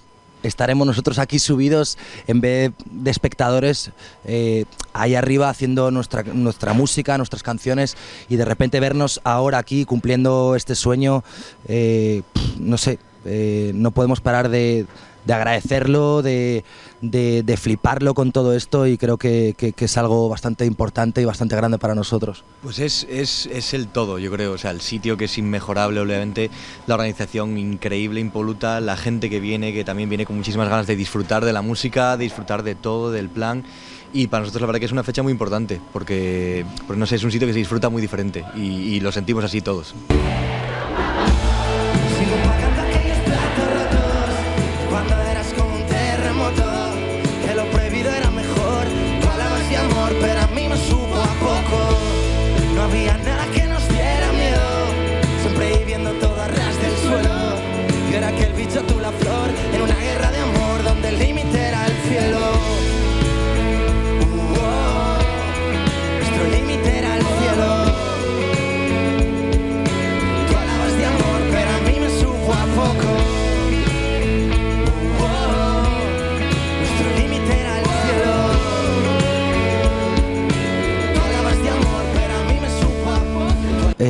estaremos nosotros aquí subidos en vez de espectadores eh, ahí arriba haciendo nuestra, nuestra música, nuestras canciones y de repente vernos ahora aquí cumpliendo este sueño, eh, no sé, eh, no podemos parar de, de agradecerlo, de, de- de fliparlo con todo esto y creo que, que- es algo bastante importante y bastante grande para nosotros. Pues es, es, es el todo, yo creo. O sea, el sitio que es inmejorable, obviamente, la organización increíble, impoluta, la gente que viene, que también viene con muchísimas ganas de disfrutar de la música, de disfrutar de todo, del plan. Y para nosotros la verdad que es una fecha muy importante, porque, pues no sé, es un sitio que se disfruta muy diferente y lo sentimos así todos.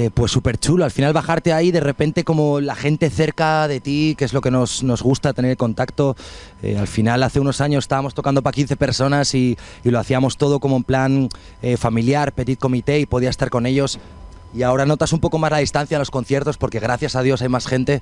Eh, pues súper chulo, al final bajarte ahí, de repente como la gente cerca de ti, que es lo que nos, nos gusta tener contacto. Eh, al final hace unos años estábamos tocando para 15 personas y, lo hacíamos todo como en plan eh, familiar, petit comité y podía estar con ellos. Y ahora notas un poco más la distancia en los conciertos porque gracias a Dios hay más gente,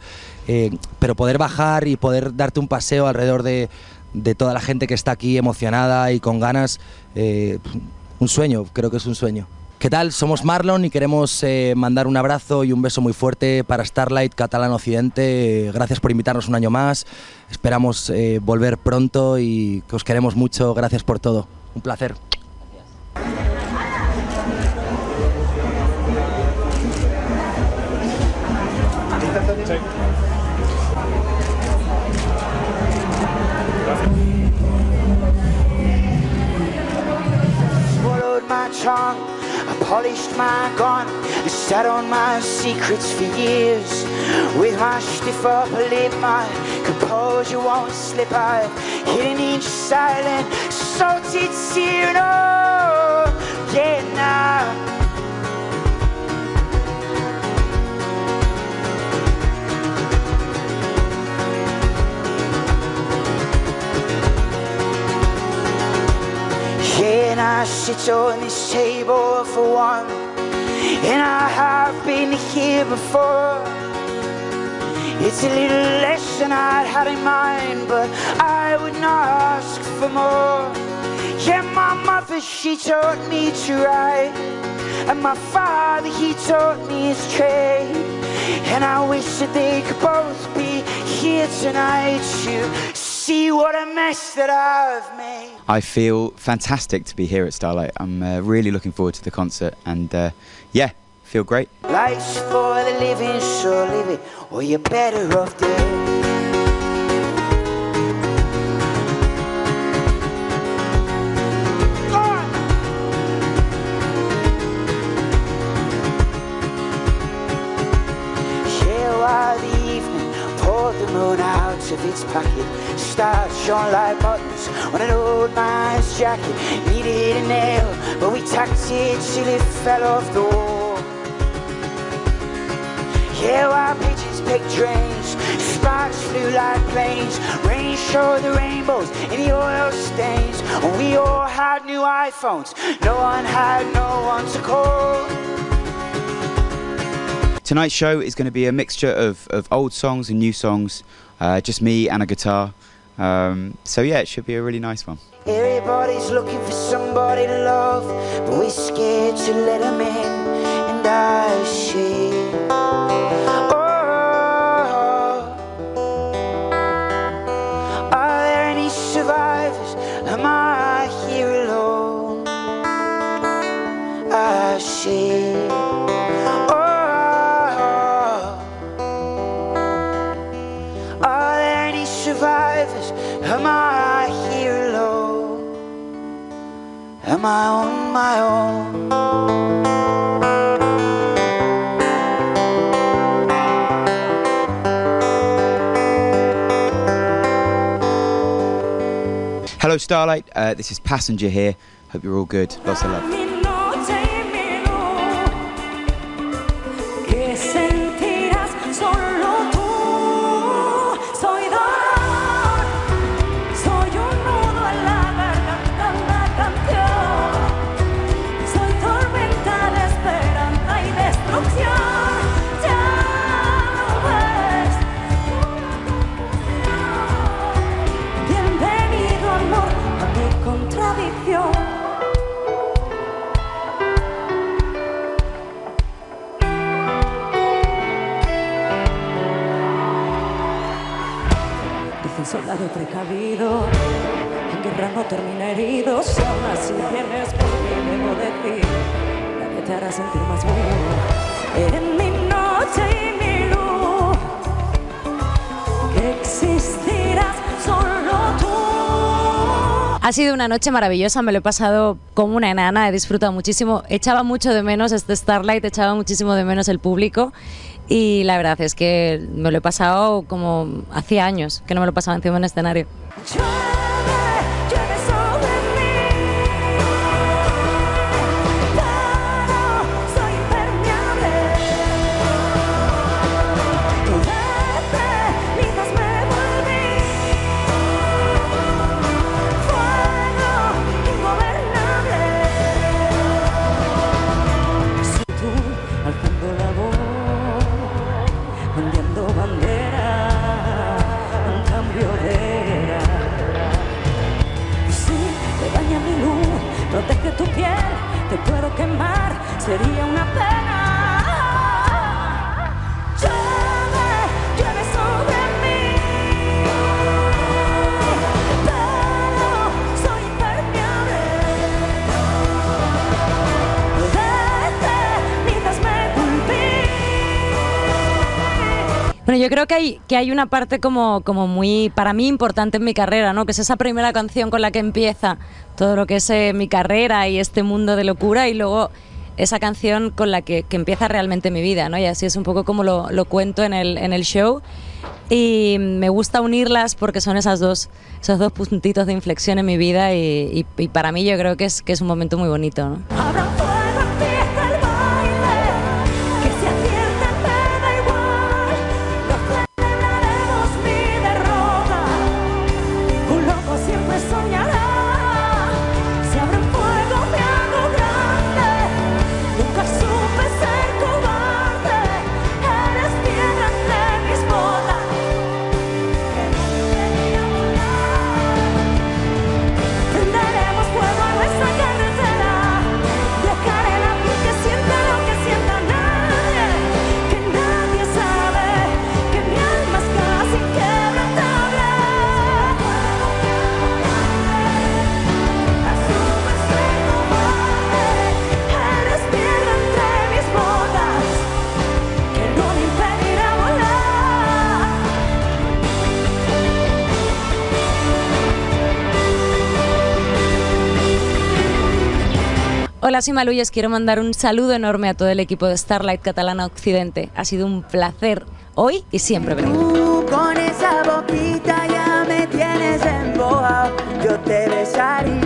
pero poder bajar y poder darte un paseo alrededor de, de toda la gente que está aquí emocionada y con ganas, un sueño, creo que es un sueño. ¿Qué tal? Somos Marlon y queremos eh, mandar un abrazo y un beso muy fuerte para Starlight Catalán Occidente. Gracias por invitarnos un año más. Esperamos eh, volver pronto y que os queremos mucho. Gracias por todo. Un placer. I polished my gun, I sat on my secrets for years. With my stiff upper lip, my composure won't slip. I've hidden each silent, salted tear. No, yeah, nah. I sit on this table for one, and I have been here before. It's a little less than I'd had in mind, but I would not ask for more. Yeah, my mother, she taught me to write, and my father, he taught me his trade. And I wish that they could both be here tonight to see what a mess that I've made. I feel fantastic to be here at Starlight. I'm uh, really looking forward to the concert and uh, yeah, feel great. Life's for the living, so live it, or you're better off dead. Its pocket. Stars shone like buttons on an old man's jacket. Needed a nail, but we tacked it till it fell off the wall. Yeah, while pigeons picked drains, sparks flew like planes. Rain showed the rainbows in the oil stains. We all had new iPhones. No one had no one to call. Tonight's show is going to be a mixture of, of old songs and new songs, uh, just me and a guitar. Um, so yeah, it should be a really nice one. Everybody's looking for somebody to love, but we're scared to let them in. And I see. Oh, are there any survivors? Am I here alone? I see. Am I on my own? Hello, Starlight. Uh, this is Passenger here. Hope you're all good. Lots of love. Ha sido una noche maravillosa, me lo he pasado como una enana, he disfrutado muchísimo. Echaba mucho de menos este Starlight, echaba muchísimo de menos el público y la verdad es que me lo he pasado como hacía años que no me lo pasaba encima en un escenario. Creo que hay, que hay una parte como, como muy, para mí, importante en mi carrera, ¿no? Que es esa primera canción con la que empieza todo lo que es eh, mi carrera y este mundo de locura y luego esa canción con la que, que empieza realmente mi vida, ¿no? Y así es un poco como lo, lo cuento en el, en el show. Y me gusta unirlas porque son esas dos, esos dos puntitos de inflexión en mi vida y, y- y para mí yo creo que es, que es un momento muy bonito, ¿no? Máxima Luyes, quiero mandar un saludo enorme a todo el equipo de Starlight Catalana Occidente. Ha sido un placer hoy y siempre venir. Tú con esa boquita ya me tienes embojado, yo te besaría.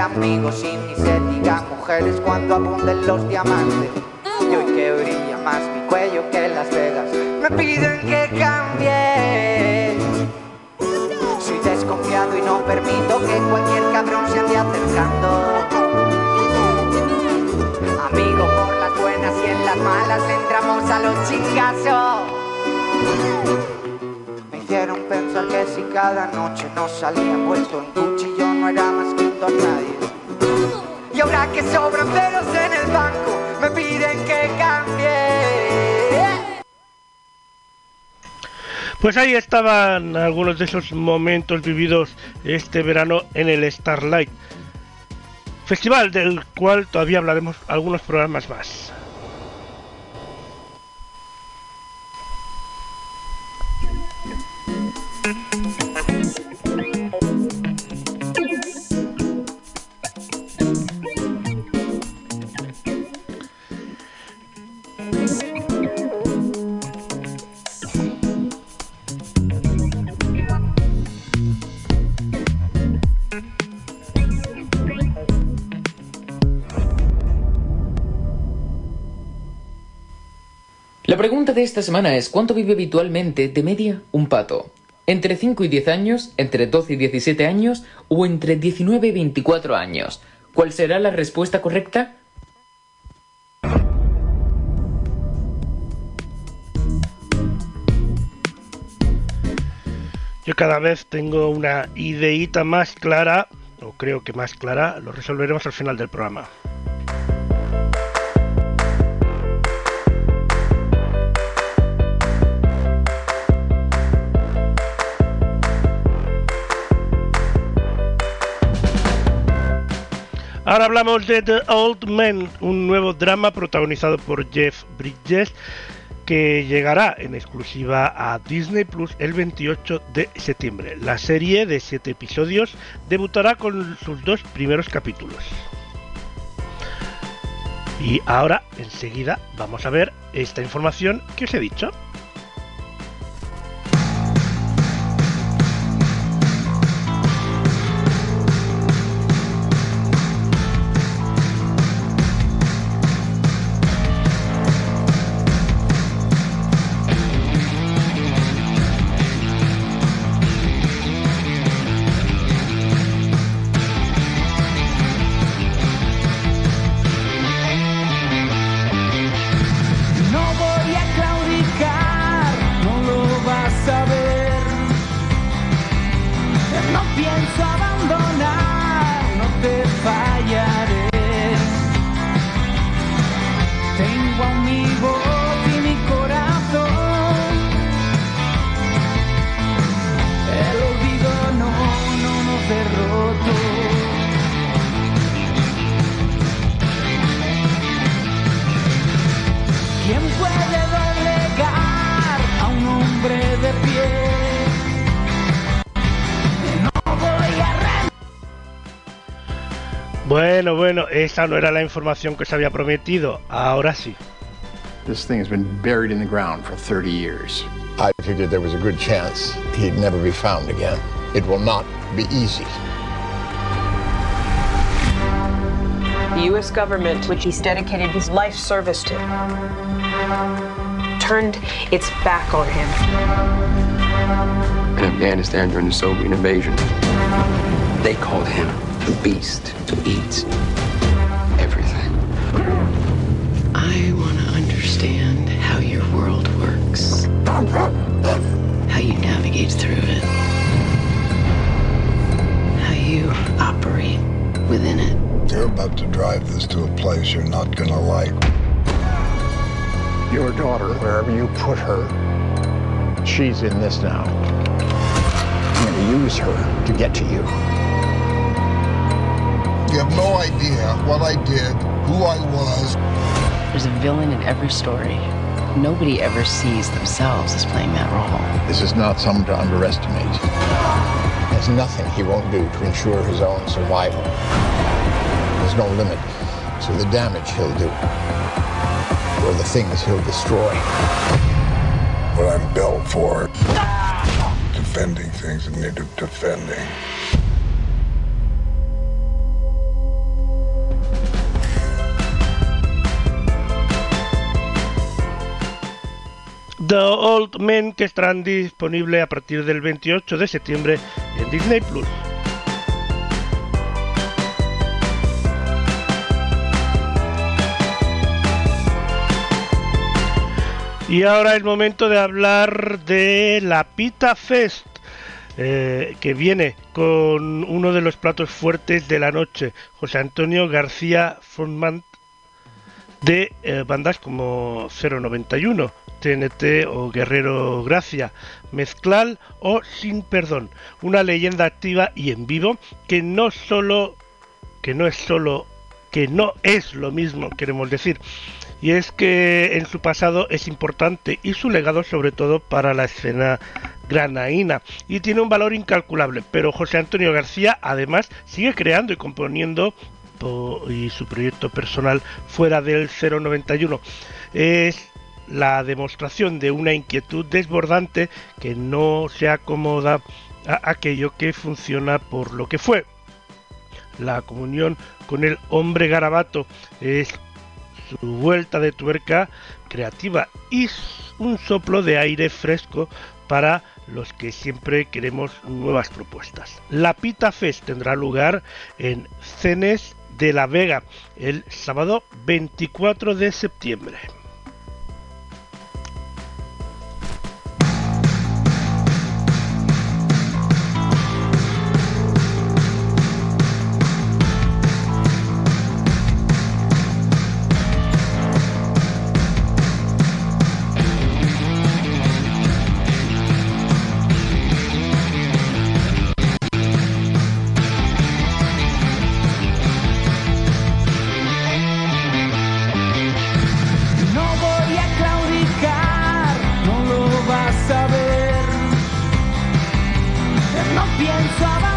amigos y ni se diga mujeres cuando abunden los diamantes. Y hoy que brilla más mi cuello que Las Vegas, me piden que cambie. Soy desconfiado y no permito que cualquier cabrón se ande acercando. Amigo, por las buenas y en las malas entramos a los chingazos pensar que si cada noche no salía vuelto en cuchillo no era más que a nadie. Y ahora que sobran pelos en el banco, me piden que cambie. Pues ahí estaban algunos de esos momentos vividos este verano en el Starlight. Festival del cual todavía hablaremos algunos programas más. de esta semana es ¿cuánto vive habitualmente de media un pato? ¿Entre 5 y 10 años? ¿Entre 12 y 17 años? ¿O entre 19 y 24 años? ¿Cuál será la respuesta correcta? Yo cada vez tengo una ideita más clara, o creo que más clara, lo resolveremos al final del programa. Ahora hablamos de The Old Man, un nuevo drama protagonizado por Jeff Bridges que llegará en exclusiva a Disney Plus el 28 de septiembre. La serie de 7 episodios debutará con sus dos primeros capítulos. Y ahora, enseguida, vamos a ver esta información que os he dicho. Esa no era la información que os había prometido. Ahora sí. This thing has been buried in the ground for 30 years. I figured there was a good chance he'd never be found again. It will not be easy. The U.S. government, which he's dedicated his life service to, turned its back on him. in Afghanistan during the Soviet invasion. They called him the beast who eats how you navigate through it, how you operate within it. You're about to drive this to a place you're not gonna like. Your daughter, wherever you put her, she's in this now. I'm going to use her to get to you. You have no idea what I did, who I was. There's a villain in every story. Nobody ever sees themselves as playing that role. This is not someone to underestimate. There's nothing he won't do to ensure his own survival. There's no limit to the damage he'll do, or the things he'll destroy. What I'm built for. Defending things that need defending. The Old Men que estarán disponible a partir del 28 de septiembre en Disney Plus. Y ahora es momento de hablar de la Pita Fest, eh, que viene con uno de los platos fuertes de la noche, José Antonio García Frontman de eh, bandas como 091, TNT o Guerrero Gracia, Mezclal o Sin Perdón, una leyenda activa y en vivo que no solo que no es solo que no es lo mismo, queremos decir, y es que en su pasado es importante y su legado sobre todo para la escena granaína y tiene un valor incalculable, pero José Antonio García además sigue creando y componiendo po- y su proyecto personal fuera del 091 es la demostración de una inquietud desbordante que no se acomoda a aquello que funciona por lo que fue. La comunión con el hombre garabato es su vuelta de tuerca creativa y un soplo de aire fresco para los que siempre queremos nuevas propuestas. La Pita Fest tendrá lugar en Cenes de la Vega el sábado 24 de septiembre. No pienso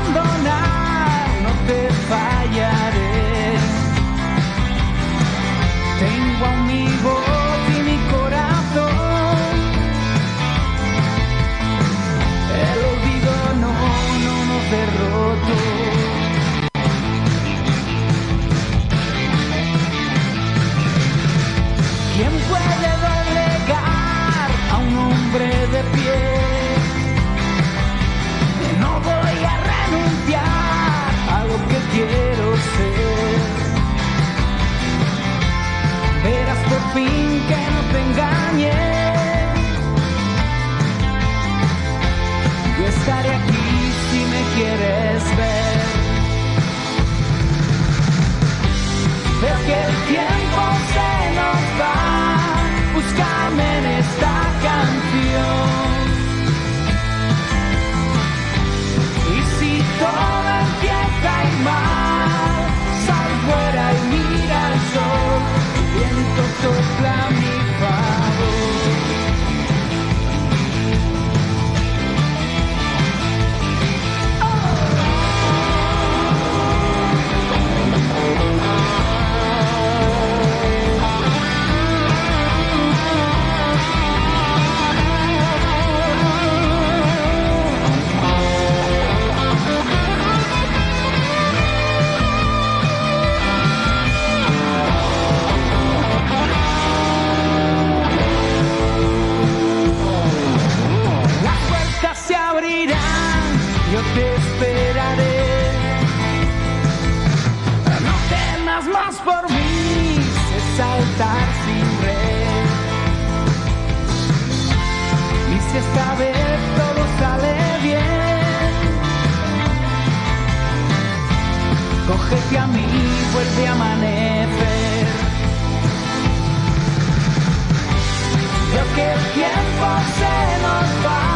si esta vez todo sale bien, cógete a mí, vuelve a amanecer. Veo que el tiempo se nos va,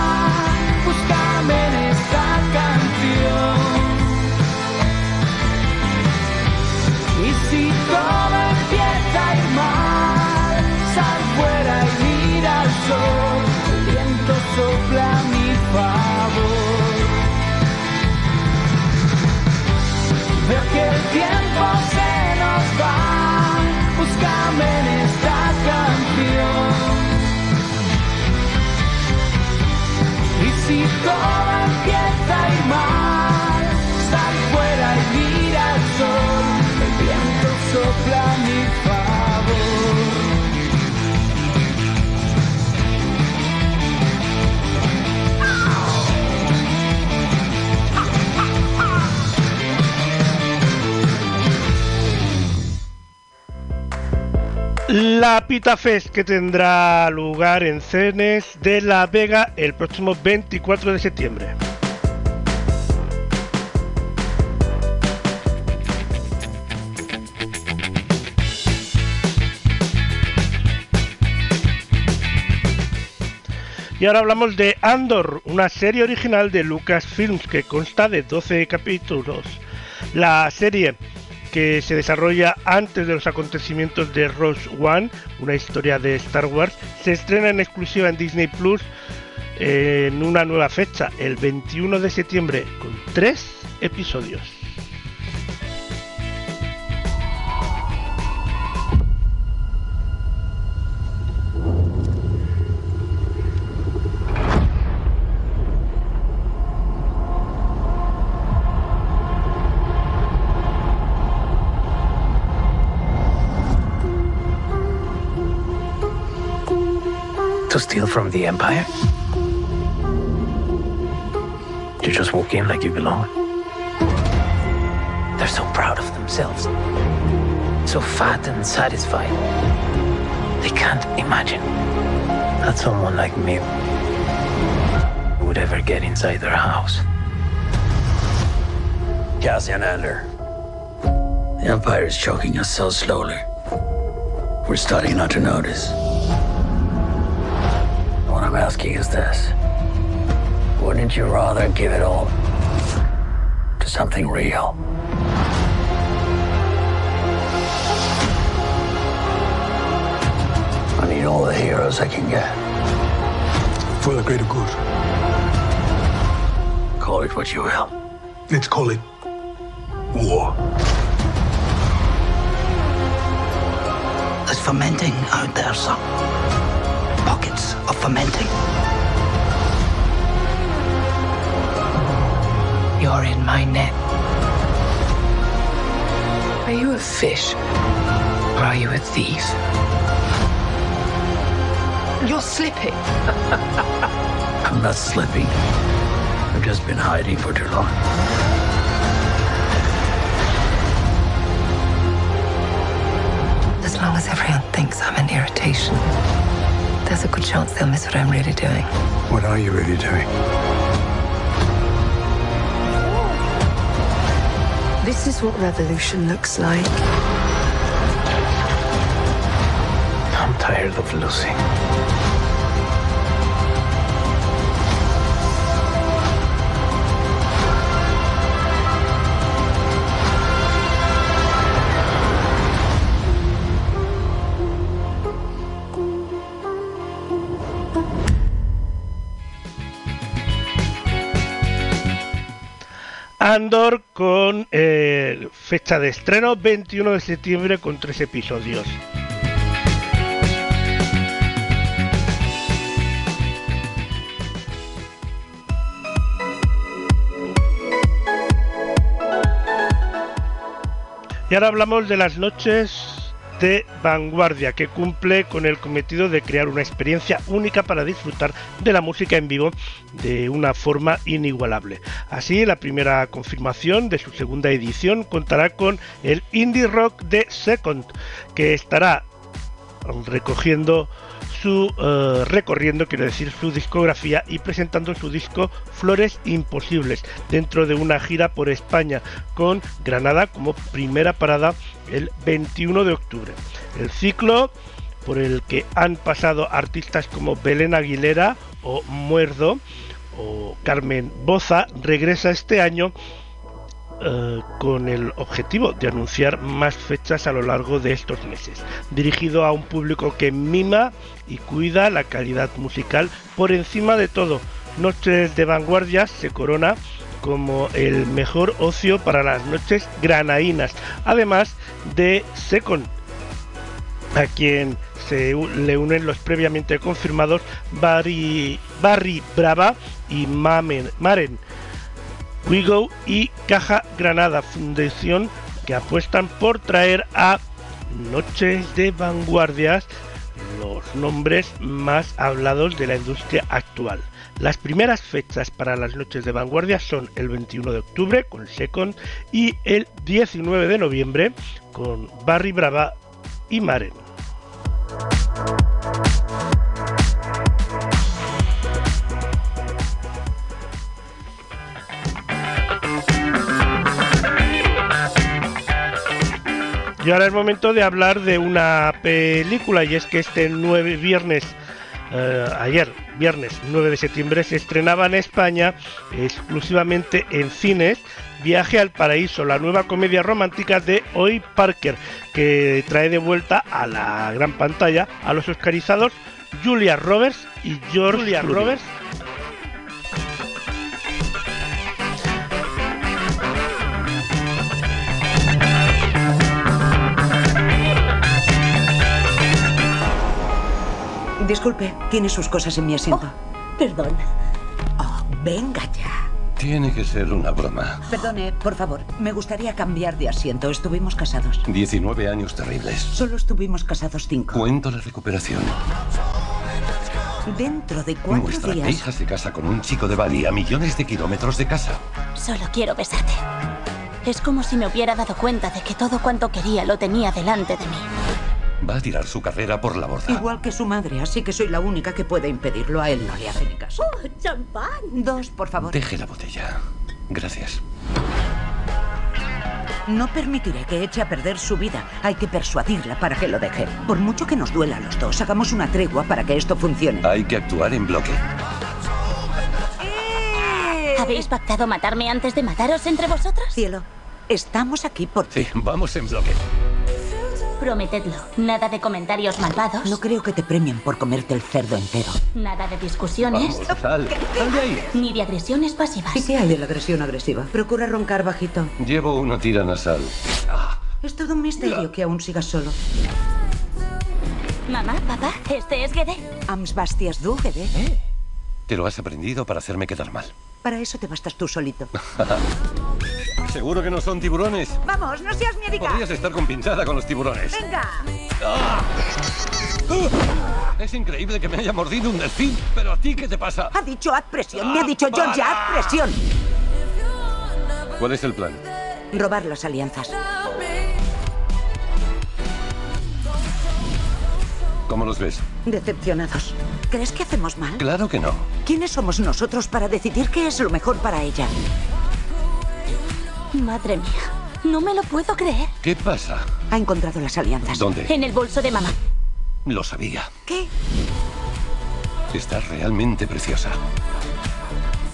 búscame en esta canción. Y si todo empieza a ir La Pita Fest que tendrá lugar en Cenes de la Vega el próximo 24 de septiembre. Y ahora hablamos de Andor, una serie original de Lucasfilms que consta de 12 capítulos. La serie que se desarrolla antes de los acontecimientos de Rogue One, una historia de Star Wars, se estrena en exclusiva en Disney Plus en una nueva fecha, el 21 de septiembre, con tres episodios. Steal from the Empire? You just walk in like you belong. They're so proud of themselves, so fat and satisfied. They can't imagine that someone like me would ever get inside their house. Cassian Andor. The Empire is choking us so slowly. We're starting not to notice. What I'm asking is this. Wouldn't you rather give it all to something real? I need all the heroes I can get. For the greater good. Call it what you will. Let's call it war. There's fermenting out there, son. Of fermenting. You're in my net. Are you a fish? Or are you a thief? You're slipping. I'm not slipping. I've just been hiding for too long. As long as everyone thinks I'm an irritation, there's a good chance they'll miss what I'm really doing. What are you really doing? This is what revolution looks like. I'm tired of losing. Andor con eh, fecha de estreno 21 de septiembre con tres episodios. Y ahora hablamos de las noches de vanguardia que cumple con el cometido de crear una experiencia única para disfrutar de la música en vivo de una forma inigualable. Así, la primera confirmación de su segunda edición contará con el indie rock de Second, que estará recogiendo su eh, recorriendo, quiero decir, su discografía y presentando su disco Flores Imposibles dentro de una gira por España con Granada como primera parada el 21 de octubre. El ciclo por el que han pasado artistas como Belén Aguilera o Muerdo o Carmen Boza regresa este año eh, con el objetivo de anunciar más fechas a lo largo de estos meses, dirigido a un público que mima y cuida la calidad musical por encima de todo. Noches de Vanguardia se corona como el mejor ocio para las noches granaínas, además de Second, a quien se le unen los previamente confirmados Barry, Barry Brava y Mamen, Maren Wigo y Caja Granada, fundación que apuestan por traer a Noches de Vanguardias los nombres más hablados de la industria actual. Las primeras fechas para las noches de vanguardia son el 21 de octubre con Second y el 19 de noviembre con Barry Brava y Maren. Y ahora es momento de hablar de una película y es que este 9 viernes, eh, ayer viernes 9 de septiembre se estrenaba en España exclusivamente en cines Viaje al Paraíso, la nueva comedia romántica de Hoy Parker que trae de vuelta a la gran pantalla a los oscarizados Julia Roberts y George Julia. Roberts Disculpe, tiene sus cosas en mi asiento. perdón. Oh, venga ya. Tiene que ser una broma. Perdone, por favor. Me gustaría cambiar de asiento. Estuvimos casados. 19 años terribles. Solo estuvimos casados cinco. Cuento la recuperación. Dentro de cuatro Nuestra días. hija se casa con un chico de Bali a millones de kilómetros de casa. Solo quiero besarte. Es como si me hubiera dado cuenta de que todo cuanto quería lo tenía delante de mí. Va a tirar su carrera por la borda. Igual que su madre, así que soy la única que puede impedirlo. A él no le hace ni caso. ¡Oh, champán! Dos, por favor. Deje la botella. Gracias. No permitiré que eche a perder su vida. Hay que persuadirla para que lo deje. Por mucho que nos duela a los dos, hagamos una tregua para que esto funcione. Hay que actuar en bloque. ¿Habéis pactado matarme antes de mataros entre vosotros? Cielo, estamos aquí por Sí, vamos en bloque. Prometedlo. Nada de comentarios malvados. No creo que te premien por comerte el cerdo entero. Nada de discusiones. Vamos, sal. Sal de ahí. Ni de agresiones pasivas. ¿Y qué hay de la agresión agresiva? Procura roncar bajito. Llevo una tira nasal. Es todo un misterio que aún sigas solo. Mamá, papá, este es Gede. Ams bastias du, Gede. Te lo has aprendido para hacerme quedar mal. Para eso te bastas tú solito. ¿Seguro que no son tiburones? Vamos, no seas miedica. Podrías estar compinchada con los tiburones. Venga. ¡Ah! Es increíble que me haya mordido un delfín, pero a ti qué te pasa? Ha dicho haz presión. Me ha dicho para. Georgia, haz presión. ¿Cuál es el plan? Robar las alianzas. ¿Cómo los ves? Decepcionados. ¿Crees que hacemos mal? Claro que no. ¿Quiénes somos nosotros para decidir qué es lo mejor para ella? Madre mía, no me lo puedo creer. ¿Qué pasa? Ha encontrado las alianzas. ¿Dónde? En el bolso de mamá. Lo sabía. ¿Qué? Estás realmente preciosa.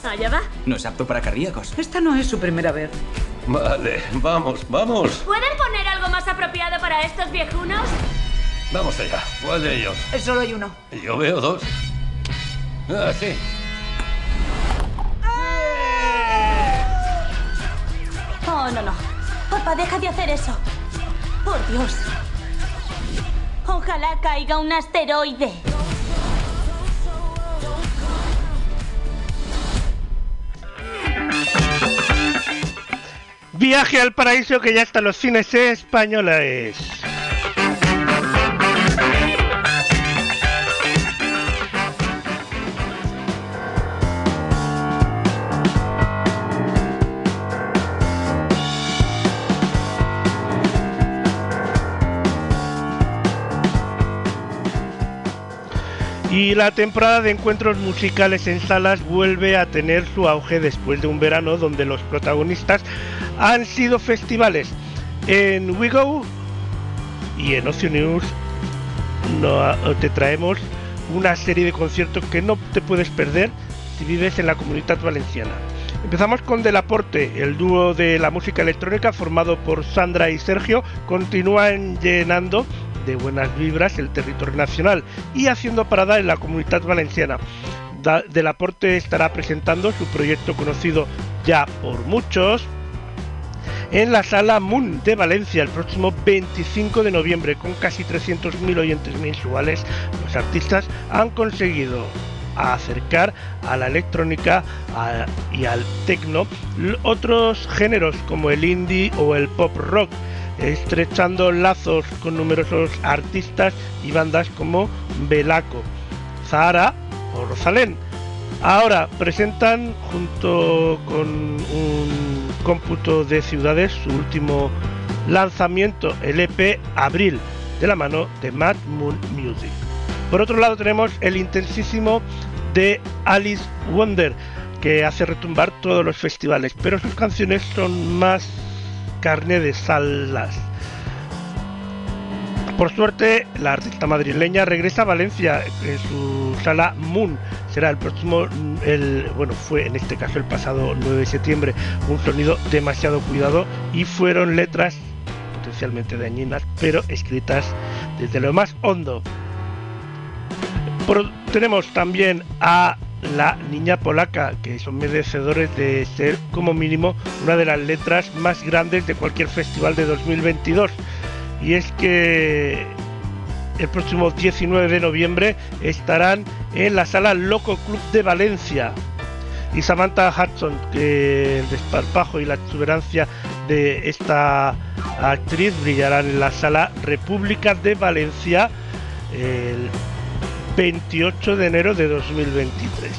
Allá va. No es apto para cardíacos. Esta no es su primera vez. Vale, vamos, vamos. ¿Pueden poner algo más apropiado para estos viejunos? Vamos allá. ¿Cuál de ellos? Solo hay uno. Yo veo dos. Ah, sí. Oh, no, no. Papá, deja de hacer eso. Por Dios. Ojalá caiga un asteroide. Viaje al paraíso que ya está en los cines españoles. Y la temporada de encuentros musicales en salas vuelve a tener su auge después de un verano donde los protagonistas han sido festivales. En We Go y en Ocio News no- te traemos una serie de conciertos que no te puedes perder si vives en la comunidad valenciana. Empezamos con Delaporte, el dúo de la música electrónica formado por Sandra y Sergio, continúan llenando de buenas vibras el territorio nacional y haciendo parada en la comunidad valenciana. Da- Delaporte estará presentando su proyecto conocido ya por muchos en la sala Moon de Valencia el próximo 25 de noviembre con casi 300.000 oyentes mensuales. Los artistas han conseguido acercar a la electrónica y al techno otros géneros como el indie o el pop rock, estrechando lazos con numerosos artistas y bandas como Belaco, Zahara o Rosalén. Ahora presentan junto con un cómputo de ciudades su último lanzamiento, el EP Abril, de la mano de Mad Moon Music. Por otro lado tenemos el intensísimo de Alice Wonder, que hace retumbar todos los festivales, pero sus canciones son más carne de salas. Por suerte, la artista madrileña regresa a Valencia en su sala Moon. Será el próximo, el, bueno, fue en este caso el pasado 9 de septiembre, un sonido demasiado cuidado y fueron letras potencialmente dañinas, pero escritas desde lo más hondo. Tenemos también a la niña polaca, que son merecedores de ser como mínimo una de las letras más grandes de cualquier festival de 2022. Y es que el próximo 19 de noviembre estarán en la sala Loco Club de Valencia. Y Samantha Hudson, que el desparpajo y la exuberancia de esta actriz brillarán en la sala República de Valencia el 28 de enero de 2023,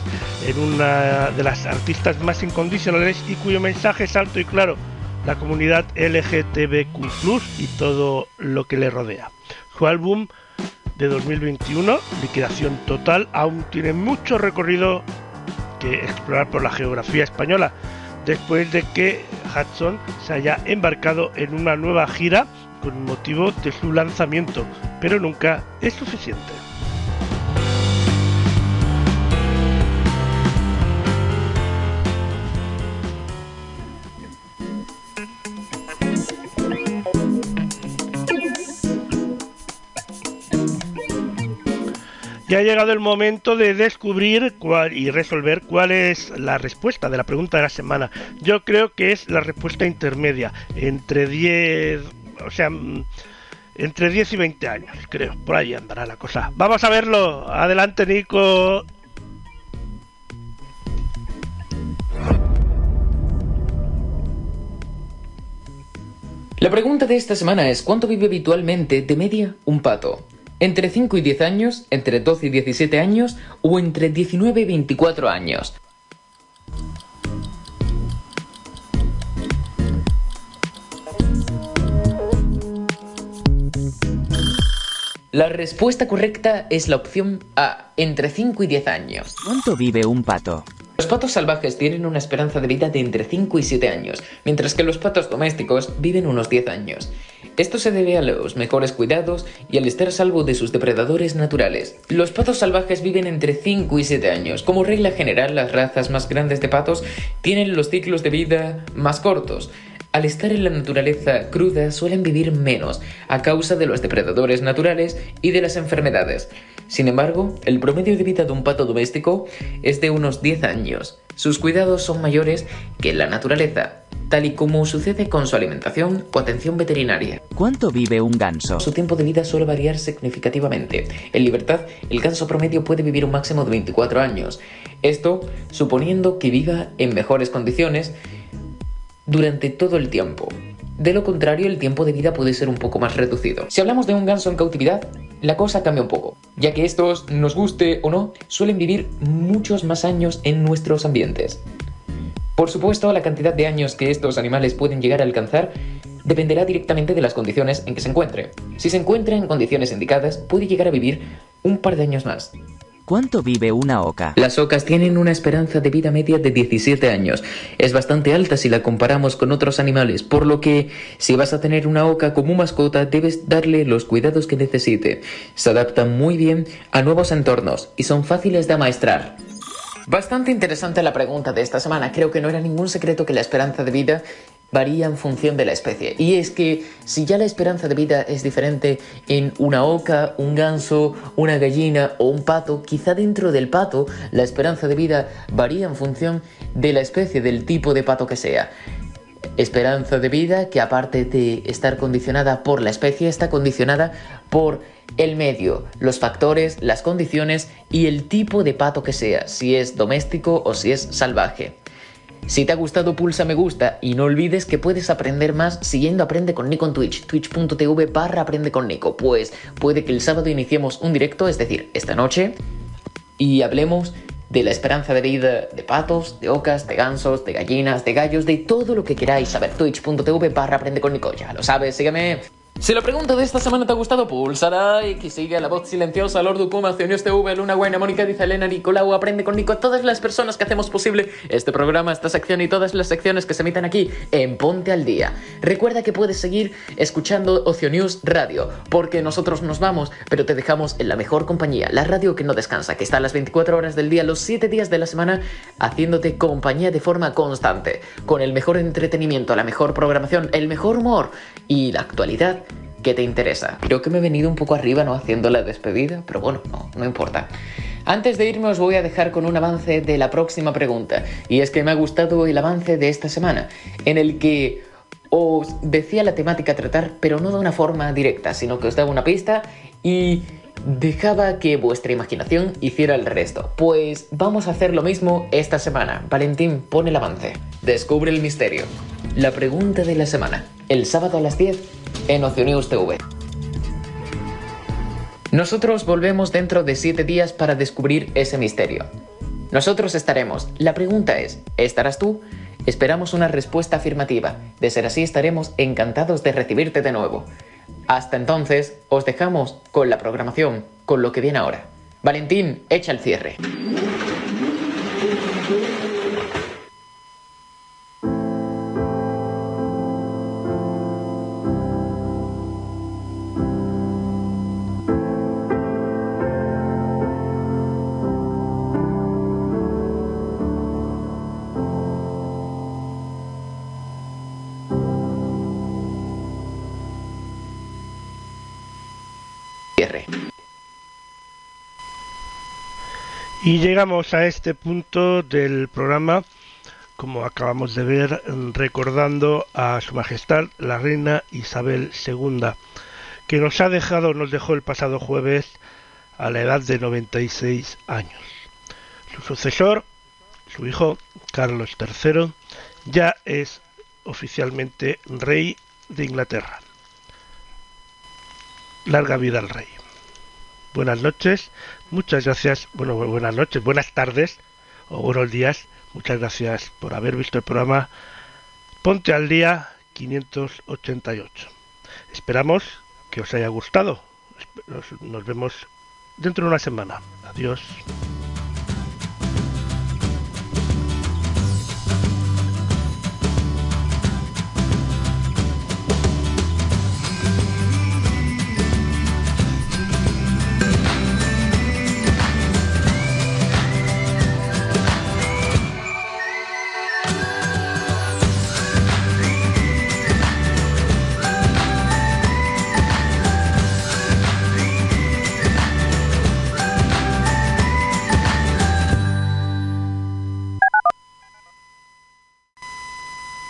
en una de las artistas más incondicionales y cuyo mensaje es alto y claro, la comunidad LGTBQ y todo lo que le rodea. Su álbum de 2021, Liquidación Total, aún tiene mucho recorrido que explorar por la geografía española, después de que Hudson se haya embarcado en una nueva gira con motivo de su lanzamiento, pero nunca es suficiente. Ya ha llegado el momento de descubrir cuál, y resolver cuál es la respuesta de la pregunta de la semana. Yo creo que es la respuesta intermedia, entre 10, o sea, mm, entre 10 y 20 años, creo. Por ahí andará la cosa. Vamos a verlo. Adelante, Nico. La pregunta de esta semana es ¿cuánto vive habitualmente de media un pato? ¿Entre 5 y 10 años, entre 12 y 17 años o entre 19 y 24 años? La respuesta correcta es la opción A, entre 5 y 10 años. ¿Cuánto vive un pato? Los patos salvajes tienen una esperanza de vida de entre 5 y 7 años, mientras que los patos domésticos viven unos 10 años. Esto se debe a los mejores cuidados y al estar salvo de sus depredadores naturales. Los patos salvajes viven entre 5 y 7 años. Como regla general, las razas más grandes de patos tienen los ciclos de vida más cortos. Al estar en la naturaleza cruda suelen vivir menos a causa de los depredadores naturales y de las enfermedades. Sin embargo, el promedio de vida de un pato doméstico es de unos 10 años. Sus cuidados son mayores que en la naturaleza, tal y como sucede con su alimentación o atención veterinaria. ¿Cuánto vive un ganso? Su tiempo de vida suele variar significativamente. En libertad, el ganso promedio puede vivir un máximo de 24 años. Esto suponiendo que viva en mejores condiciones durante todo el tiempo. De lo contrario, el tiempo de vida puede ser un poco más reducido. Si hablamos de un ganso en cautividad, la cosa cambia un poco, ya que estos, nos guste o no, suelen vivir muchos más años en nuestros ambientes. Por supuesto, la cantidad de años que estos animales pueden llegar a alcanzar dependerá directamente de las condiciones en que se encuentre. Si se encuentra en condiciones indicadas, puede llegar a vivir un par de años más. ¿Cuánto vive una oca? Las ocas tienen una esperanza de vida media de 17 años. Es bastante alta si la comparamos con otros animales, por lo que si vas a tener una oca como mascota debes darle los cuidados que necesite. Se adaptan muy bien a nuevos entornos y son fáciles de amaestrar. Bastante interesante la pregunta de esta semana. Creo que no era ningún secreto que la esperanza de vida varía en función de la especie. Y es que si ya la esperanza de vida es diferente en una oca, un ganso, una gallina o un pato, quizá dentro del pato la esperanza de vida varía en función de la especie, del tipo de pato que sea. Esperanza de vida que aparte de estar condicionada por la especie, está condicionada por el medio, los factores, las condiciones y el tipo de pato que sea, si es doméstico o si es salvaje. Si te ha gustado pulsa me gusta y no olvides que puedes aprender más siguiendo Aprende con Nico en Twitch, twitch.tv barra Aprende con Nico, pues puede que el sábado iniciemos un directo, es decir, esta noche, y hablemos de la esperanza de vida de patos, de ocas, de gansos, de gallinas, de gallos, de todo lo que queráis saber. Twitch.tv barra Aprende con Nico, ya lo sabes, sígueme. Si la pregunta de esta semana te ha gustado, pulsará y que sigue la voz silenciosa, Lord Ukuma, Cionios TV, Luna Guayna, Mónica, dice Elena, Nicolau, Aprende con Nico, a todas las personas que hacemos posible este programa, esta sección y todas las secciones que se emiten aquí en Ponte al Día. Recuerda que puedes seguir escuchando Ocio News Radio, porque nosotros nos vamos, pero te dejamos en la mejor compañía, la radio que no descansa, que está a las 24 horas del día, los 7 días de la semana, haciéndote compañía de forma constante, con el mejor entretenimiento, la mejor programación, el mejor humor y la actualidad que te interesa. Creo que me he venido un poco arriba, ¿no? Haciendo la despedida, pero bueno, no, no importa. Antes de irme os voy a dejar con un avance de la próxima pregunta, y es que me ha gustado el avance de esta semana, en el que os decía la temática a tratar, pero no de una forma directa, sino que os daba una pista y dejaba que vuestra imaginación hiciera el resto. Pues vamos a hacer lo mismo esta semana. Valentín, pone el avance. Descubre el misterio. La pregunta de la semana. El sábado a las 10 en Oceanews TV. Nosotros volvemos dentro de siete días para descubrir ese misterio. Nosotros estaremos. La pregunta es, ¿estarás tú? Esperamos una respuesta afirmativa. De ser así, estaremos encantados de recibirte de nuevo. Hasta entonces, os dejamos con la programación, con lo que viene ahora. Valentín, echa el cierre. Y llegamos a este punto del programa, como acabamos de ver, recordando a Su Majestad la Reina Isabel II, que nos ha dejado, nos dejó el pasado jueves a la edad de 96 años. Su sucesor, su hijo Carlos III, ya es oficialmente rey de Inglaterra. Larga vida al rey. Buenas noches, muchas gracias, bueno, buenas noches, buenas tardes o buenos días, muchas gracias por haber visto el programa Ponte al Día 588. Esperamos que os haya gustado. Nos, vemos dentro de una semana. Adiós.